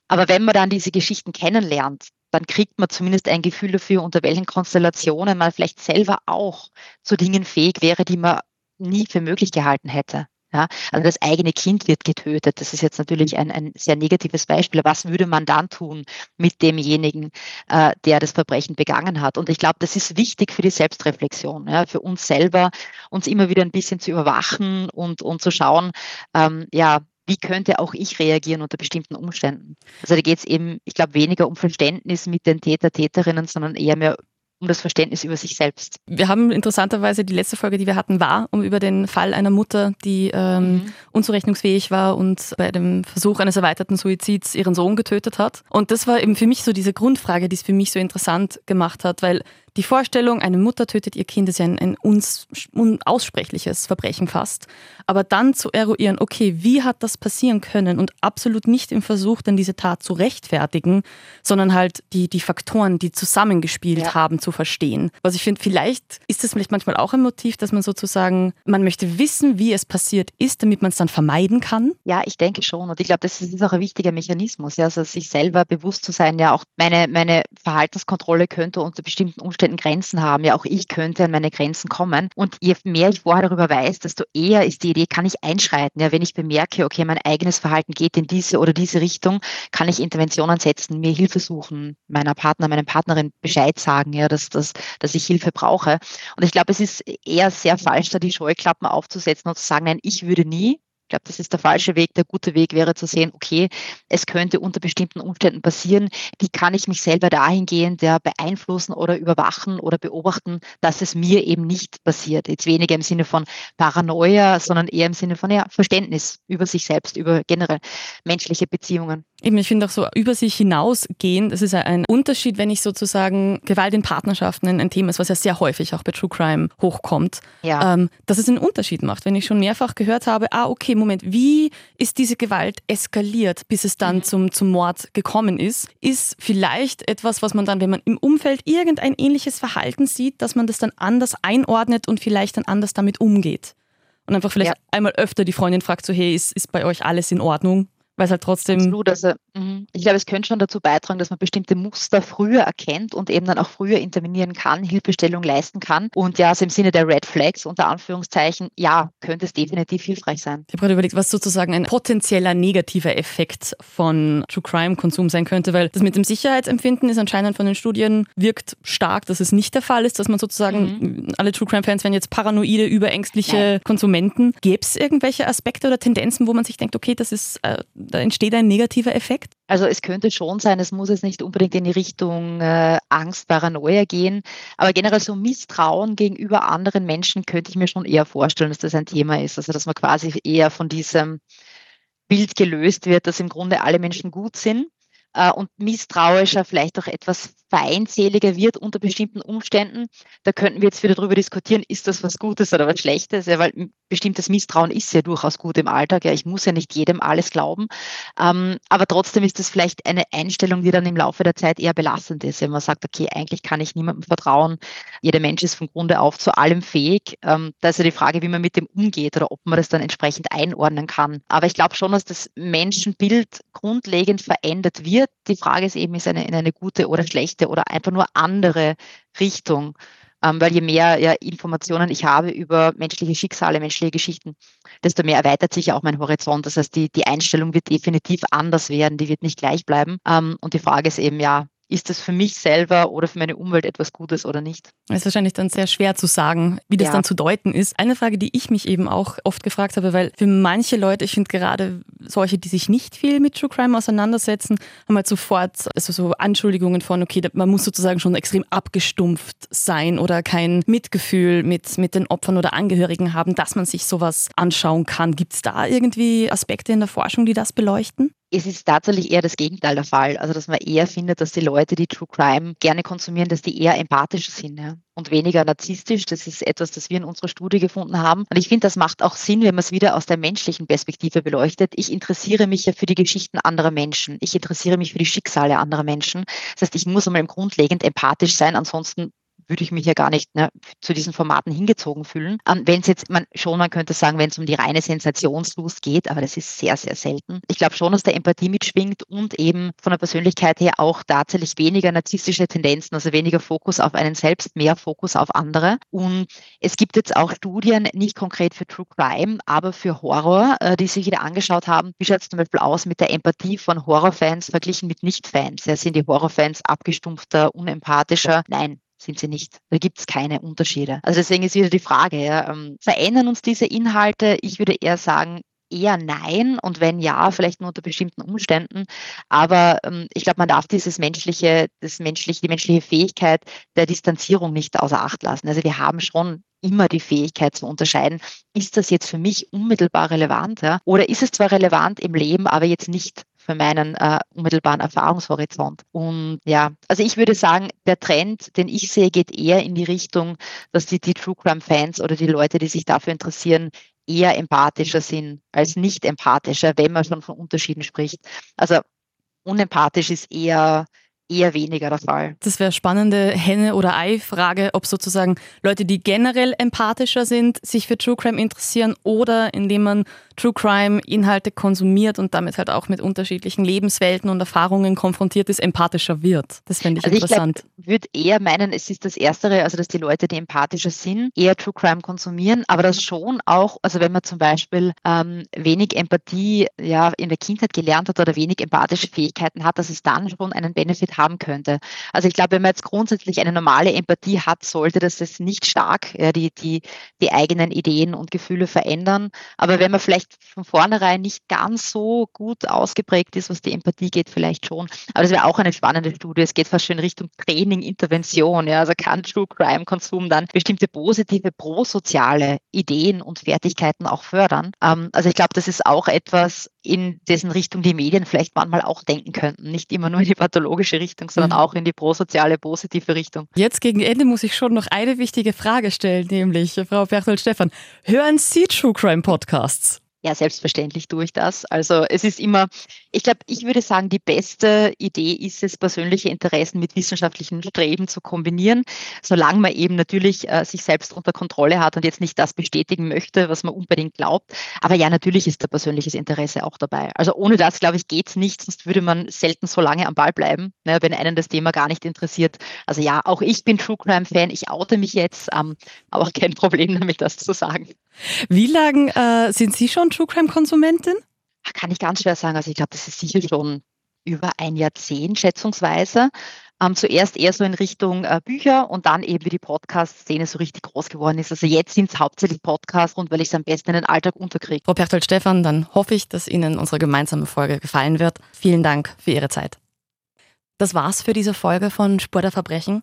Aber wenn man dann diese Geschichten kennenlernt, dann kriegt man zumindest ein Gefühl dafür, unter welchen Konstellationen man vielleicht selber auch zu Dingen fähig wäre, die man nie für möglich gehalten hätte. Ja, also das eigene Kind wird getötet. Das ist jetzt natürlich ein, ein sehr negatives Beispiel. Was würde man dann tun mit demjenigen, äh, der das Verbrechen begangen hat? Und ich glaube, das ist wichtig für die Selbstreflexion, ja, für uns selber, uns immer wieder ein bisschen zu überwachen und, und zu schauen, ähm, ja, wie könnte auch ich reagieren unter bestimmten Umständen. Also da geht es eben, ich glaube, weniger um Verständnis mit den Täter, Täterinnen, sondern eher mehr um das Verständnis über sich selbst. Wir haben interessanterweise die letzte Folge, die wir hatten, war um über den Fall einer Mutter, die ähm, mhm. unzurechnungsfähig war und bei dem Versuch eines erweiterten Suizids ihren Sohn getötet hat. Und das war eben für mich so diese Grundfrage, die es für mich so interessant gemacht hat, weil die Vorstellung, eine Mutter tötet ihr Kind, ist ja ein, ein unaussprechliches Verbrechen fast. Aber dann zu eruieren, okay, wie hat das passieren können und absolut nicht im Versuch, dann diese Tat zu rechtfertigen, sondern halt die, die Faktoren, die zusammengespielt ja. haben, zu verstehen. Was ich finde, vielleicht ist das vielleicht manchmal auch ein Motiv, dass man sozusagen, man möchte wissen, wie es passiert ist, damit man es dann vermeiden kann. Ja, ich denke schon. Und ich glaube, das ist auch ein wichtiger Mechanismus, ja, also sich selber bewusst zu sein, ja, auch meine, meine Verhaltenskontrolle könnte unter bestimmten Umständen Umständen Grenzen haben. Ja, auch ich könnte an meine Grenzen kommen. Und je mehr ich vorher darüber weiß, desto eher ist die Idee, kann ich einschreiten. Ja, wenn ich bemerke, okay, mein eigenes Verhalten geht in diese oder diese Richtung, kann ich Interventionen setzen, mir Hilfe suchen, meiner Partner, meiner Partnerin Bescheid sagen, ja, dass, dass, dass ich Hilfe brauche. Und ich glaube, es ist eher sehr falsch, da die Scheuklappen aufzusetzen und zu sagen, nein, ich würde nie, ich glaube, das ist der falsche Weg. Der gute Weg wäre zu sehen, okay, es könnte unter bestimmten Umständen passieren. Wie kann ich mich selber dahingehend ja, beeinflussen oder überwachen oder beobachten, dass es mir eben nicht passiert? Jetzt weniger im Sinne von Paranoia, sondern eher im Sinne von ja, Verständnis über sich selbst, über generell menschliche Beziehungen. Eben, ich finde auch so über sich hinausgehen, das ist ein Unterschied, wenn ich sozusagen Gewalt in Partnerschaften ein, Thema ist, was ja sehr häufig auch bei True Crime hochkommt, ja. ähm, dass es einen Unterschied macht. Wenn ich schon mehrfach gehört habe, ah, okay, Moment, wie ist diese Gewalt eskaliert, bis es dann mhm. zum, zum Mord gekommen ist, ist vielleicht etwas, was man dann, wenn man im Umfeld irgendein ähnliches Verhalten sieht, dass man das dann anders einordnet und vielleicht dann anders damit umgeht. Und einfach vielleicht ja. einmal öfter die Freundin fragt so, hey, ist, ist bei euch alles in Ordnung? Weil es halt trotzdem. Absolut, also mhm. ich glaube, es könnte schon dazu beitragen, dass man bestimmte Muster früher erkennt und eben dann auch früher intervenieren kann, Hilfestellung leisten kann. Und ja, also im Sinne der Red Flags unter Anführungszeichen, ja, könnte es definitiv hilfreich sein. Ich habe gerade überlegt, was sozusagen ein potenzieller negativer Effekt von True Crime Konsum sein könnte, weil das mit dem Sicherheitsempfinden ist anscheinend von den Studien wirkt stark, dass es nicht der Fall ist, dass man sozusagen mhm. alle True Crime Fans werden jetzt paranoide, überängstliche Nein. Konsumenten. Gäbe es irgendwelche Aspekte oder Tendenzen, wo man sich denkt, okay, das ist äh, da entsteht ein negativer Effekt? Also es könnte schon sein, es muss jetzt nicht unbedingt in die Richtung äh, Angst, Paranoia gehen, aber generell so Misstrauen gegenüber anderen Menschen könnte ich mir schon eher vorstellen, dass das ein Thema ist. Also dass man quasi eher von diesem Bild gelöst wird, dass im Grunde alle Menschen gut sind äh, und misstrauischer, vielleicht auch etwas feindseliger wird unter bestimmten Umständen. Da könnten wir jetzt wieder darüber diskutieren, ist das was Gutes oder was Schlechtes, ja, weil bestimmtes Misstrauen ist ja durchaus gut im Alltag. Ja, ich muss ja nicht jedem alles glauben. Ähm, aber trotzdem ist das vielleicht eine Einstellung, die dann im Laufe der Zeit eher belastend ist. Wenn man sagt, okay, eigentlich kann ich niemandem vertrauen. Jeder Mensch ist von Grunde auf zu allem fähig. Ähm, da ist ja die Frage, wie man mit dem umgeht oder ob man das dann entsprechend einordnen kann. Aber ich glaube schon, dass das Menschenbild grundlegend verändert wird. Die Frage ist eben, ist eine, in eine gute oder schlechte schlechte oder einfach nur andere Richtung. Ähm, weil je mehr ja, Informationen ich habe über menschliche Schicksale, menschliche Geschichten, desto mehr erweitert sich ja auch mein Horizont. Das heißt, die, die Einstellung wird definitiv anders werden, die wird nicht gleich bleiben. Ähm, und die Frage ist eben ja, ist das für mich selber oder für meine Umwelt etwas Gutes oder nicht? Es ist wahrscheinlich dann sehr schwer zu sagen, wie das ja. dann zu deuten ist. Eine Frage, die ich mich eben auch oft gefragt habe, weil für manche Leute, ich finde gerade solche, die sich nicht viel mit True Crime auseinandersetzen, haben halt sofort also so Anschuldigungen von, okay, man muss sozusagen schon extrem abgestumpft sein oder kein Mitgefühl mit, mit den Opfern oder Angehörigen haben, dass man sich sowas anschauen kann. Gibt es da irgendwie Aspekte in der Forschung, die das beleuchten? Es ist tatsächlich eher das Gegenteil der Fall. Also, dass man eher findet, dass die Leute, die True Crime gerne konsumieren, dass die eher empathisch sind ja, und weniger narzisstisch. Das ist etwas, das wir in unserer Studie gefunden haben. Und ich finde, das macht auch Sinn, wenn man es wieder aus der menschlichen Perspektive beleuchtet. Ich interessiere mich ja für die Geschichten anderer Menschen. Ich interessiere mich für die Schicksale anderer Menschen. Das heißt, ich muss einmal grundlegend empathisch sein. Ansonsten würde ich mich ja gar nicht ne, zu diesen Formaten hingezogen fühlen. Ähm, wenn es jetzt, man schon, man könnte sagen, wenn es um die reine Sensationslust geht, aber das ist sehr, sehr selten. Ich glaube schon, dass der Empathie mitschwingt und eben von der Persönlichkeit her auch tatsächlich weniger narzisstische Tendenzen, also weniger Fokus auf einen selbst, mehr Fokus auf andere. Und es gibt jetzt auch Studien, nicht konkret für True Crime, aber für Horror, äh, die sich wieder angeschaut haben. Wie schaut es zum Beispiel aus mit der Empathie von Horrorfans verglichen mit Nicht-Fans? Ja, sind die Horrorfans abgestumpfter, unempathischer? Nein, sind sie nicht. Da gibt es keine Unterschiede. Also deswegen ist wieder die Frage, ja, ähm, verändern uns diese Inhalte? Ich würde eher sagen, eher nein und wenn ja, vielleicht nur unter bestimmten Umständen. Aber ähm, ich glaube, man darf dieses menschliche, das menschliche, die menschliche Fähigkeit der Distanzierung nicht außer Acht lassen. Also wir haben schon immer die Fähigkeit zu unterscheiden, ist das jetzt für mich unmittelbar relevant ja? oder ist es zwar relevant im Leben, aber jetzt nicht für meinen äh, unmittelbaren Erfahrungshorizont. Und ja, also ich würde sagen, der Trend, den ich sehe, geht eher in die Richtung, dass die, die True Crime Fans oder die Leute, die sich dafür interessieren, eher empathischer sind als nicht empathischer, wenn man schon von Unterschieden spricht. Also unempathisch ist eher eher weniger der Fall. Das wäre spannende Henne- oder Ei-Frage, ob sozusagen Leute, die generell empathischer sind, sich für True Crime interessieren oder indem man True Crime Inhalte konsumiert und damit halt auch mit unterschiedlichen Lebenswelten und Erfahrungen konfrontiert ist, empathischer wird. Das finde ich also interessant. Ich würde eher meinen, es ist das Erstere, also dass die Leute, die empathischer sind, eher True Crime konsumieren, aber das schon auch, also wenn man zum Beispiel ähm, wenig Empathie ja, in der Kindheit gelernt hat oder wenig empathische Fähigkeiten hat, dass es dann schon einen Benefit haben könnte. Also ich glaube, wenn man jetzt grundsätzlich eine normale Empathie hat, sollte das jetzt nicht stark ja, die, die, die eigenen Ideen und Gefühle verändern. Aber wenn man vielleicht von vornherein nicht ganz so gut ausgeprägt ist, was die Empathie geht, vielleicht schon. Aber das wäre auch eine spannende Studie. Es geht fast schon in Richtung Training, Intervention. Ja, also kann True Crime Konsum dann bestimmte positive prosoziale Ideen und Fertigkeiten auch fördern. Ähm, also ich glaube, das ist auch etwas, in dessen Richtung die Medien vielleicht manchmal auch denken könnten. Nicht immer nur in die pathologische Richtung, sondern mhm. auch in die prosoziale, positive Richtung. Jetzt gegen Ende muss ich schon noch eine wichtige Frage stellen, nämlich Frau Berthold-Stefan, hören Sie True Crime Podcasts? Ja, selbstverständlich tue ich das. Also es ist immer, ich glaube, ich würde sagen, die beste Idee ist es, persönliche Interessen mit wissenschaftlichen Streben zu kombinieren, solange man eben natürlich äh, sich selbst unter Kontrolle hat und jetzt nicht das bestätigen möchte, was man unbedingt glaubt. Aber ja, natürlich ist da persönliches Interesse auch dabei. Also ohne das, glaube ich, geht es nicht, sonst würde man selten so lange am Ball bleiben, ne, wenn einen das Thema gar nicht interessiert. Also ja, auch ich bin True Crime Fan, ich oute mich jetzt, ähm, aber kein Problem damit, das zu sagen. Wie lange äh, sind Sie schon True Crime Konsumentin? Kann ich ganz schwer sagen. Also ich glaube, das ist sicher schon über ein Jahrzehnt schätzungsweise. Ähm, zuerst eher so in Richtung äh, Bücher und dann eben wie die Podcast-Szene so richtig groß geworden ist. Also jetzt sind es hauptsächlich Podcasts und weil ich es am besten in den Alltag unterkriege. Frau Pertold-Stefan, dann hoffe ich, dass Ihnen unsere gemeinsame Folge gefallen wird. Vielen Dank für Ihre Zeit. Das war's für diese Folge von Spur der Verbrechen.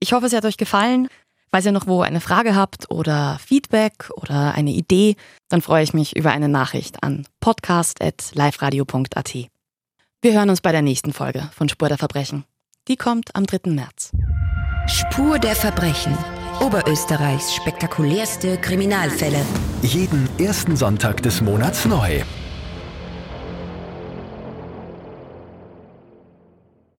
Ich hoffe, sie hat euch gefallen. Falls ihr noch wo eine Frage habt oder Feedback oder eine Idee, dann freue ich mich über eine Nachricht an podcast.liferadio.at. Wir hören uns bei der nächsten Folge von Spur der Verbrechen. Die kommt am 3. März. Spur der Verbrechen. Oberösterreichs spektakulärste Kriminalfälle. Jeden ersten Sonntag des Monats neu.